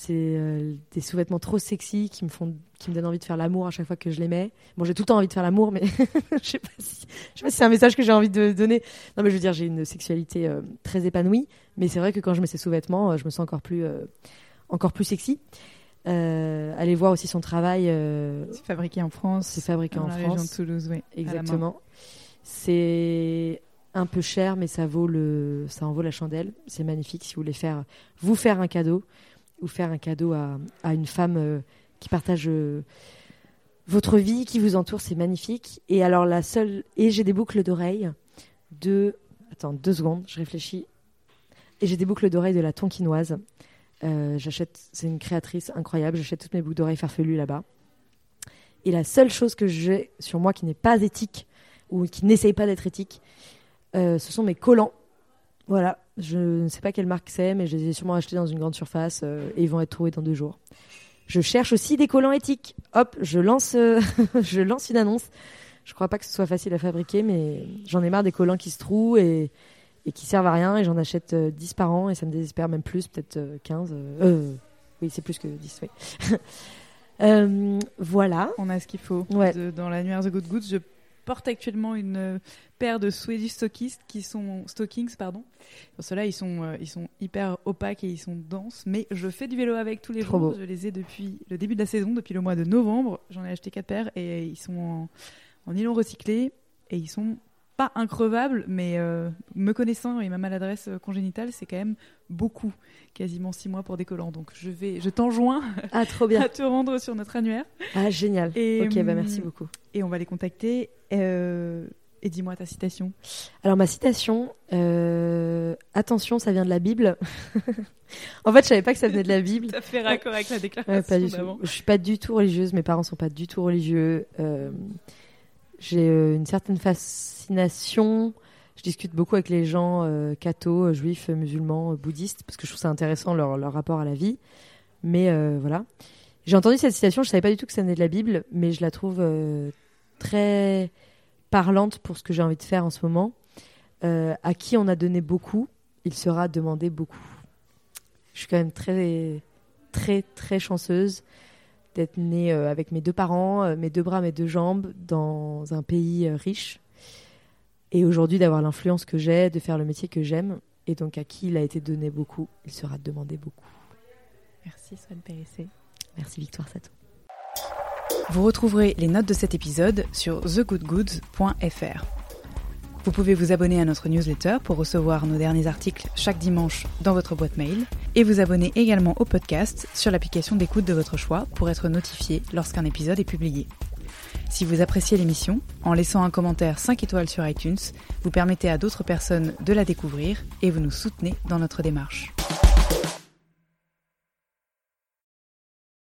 C'est euh, des sous-vêtements trop sexy qui me font, qui me donnent envie de faire l'amour à chaque fois que je les mets. Bon, j'ai tout le temps envie de faire l'amour, mais je sais pas si, je sais pas si c'est un message que j'ai envie de donner. Non, mais je veux dire, j'ai une sexualité euh, très épanouie, mais c'est vrai que quand je mets ces sous-vêtements, euh, je me sens encore plus, encore plus sexy. Allez voir aussi son travail. C'est fabriqué en France. c'est fabriqué dans en la région France. de Toulouse, oui. Exactement. C'est un peu cher, mais ça en vaut la chandelle. C'est magnifique. Si vous voulez faire, vous faire un cadeau ou faire un cadeau à, à une femme euh, qui partage euh, votre vie, qui vous entoure, c'est magnifique. Et alors la seule, et j'ai des boucles d'oreilles de, attends deux secondes, je réfléchis. Et j'ai des boucles d'oreilles de la Tonkinoise. Euh, j'achète, c'est une créatrice incroyable. J'achète toutes mes boucles d'oreilles farfelues là-bas. Et la seule chose que j'ai sur moi qui n'est pas éthique ou qui n'essaye pas d'être éthique, euh, ce sont mes collants. Voilà, je ne sais pas quelle marque c'est, mais je les ai sûrement achetés dans une grande surface euh, et ils vont être trouvés dans deux jours. Je cherche aussi des collants éthiques. Hop, je lance, euh, je lance une annonce. Je crois pas que ce soit facile à fabriquer, mais j'en ai marre des collants qui se trouent et, et qui servent à rien. Et j'en achète euh, 10 par an et ça me désespère même plus, peut-être euh, 15. euh, euh, oui, c'est plus que 10, oui. Euh, voilà. On a ce qu'il faut. Ouais. De- dans l'annuaire The Good Goods, je porte actuellement une euh, paire de Swedish Stockists qui sont stockings, pardon. Pour cela, ils sont euh, ils sont hyper opaques et ils sont denses, mais je fais du vélo avec tous les Trop jours. beau. Je les ai depuis le début de la saison, depuis le mois de novembre. J'en ai acheté quatre paires et ils sont en, en nylon recyclé et ils sont pas increvables, mais euh, me connaissant et ma maladresse euh, congénitale, c'est quand même beaucoup, quasiment six mois pour des collants. Donc je vais, je t'enjoins Ah, trop bien. à te rendre sur notre annuaire. Ah, génial. Et, ok, bah hum, merci beaucoup. et on va les contacter. Euh, et dis-moi ta citation. Alors ma citation, euh, attention, ça vient de la Bible. en fait, je savais pas que ça venait de la Bible. Ça fait raccord avec la déclaration Ouais, pas du tout. Je suis pas du tout religieuse. Mes parents sont pas du tout religieux. Euh, J'ai euh, une certaine fascination. Je discute beaucoup avec les gens euh, cathos, euh, juifs, musulmans, bouddhistes, parce que je trouve ça intéressant leur, leur rapport à la vie. Mais voilà. J'ai entendu cette citation, je savais pas du tout que ça venait de la Bible, mais je la trouve très parlante pour ce que j'ai envie de faire en ce moment. À qui on a donné beaucoup, il sera demandé beaucoup. Je suis quand même très, très, très chanceuse d'être née euh, avec mes deux parents, euh, mes deux bras, mes deux jambes, dans un pays euh, riche. Et aujourd'hui, d'avoir l'influence que j'ai, de faire le métier que j'aime. Et donc, à qui il a été donné beaucoup, il sera demandé beaucoup. Merci Swan Périssé. Merci Victoire Sato. Vous retrouverez les notes de cet épisode sur thegoodgoods.fr. Vous pouvez vous abonner à notre newsletter pour recevoir nos derniers articles chaque dimanche dans votre boîte mail et vous abonner également au podcast sur l'application d'écoute de votre choix pour être notifié lorsqu'un épisode est publié. Si vous appréciez l'émission, en laissant un commentaire 5 étoiles sur iTunes, vous permettez à d'autres personnes de la découvrir et vous nous soutenez dans notre démarche.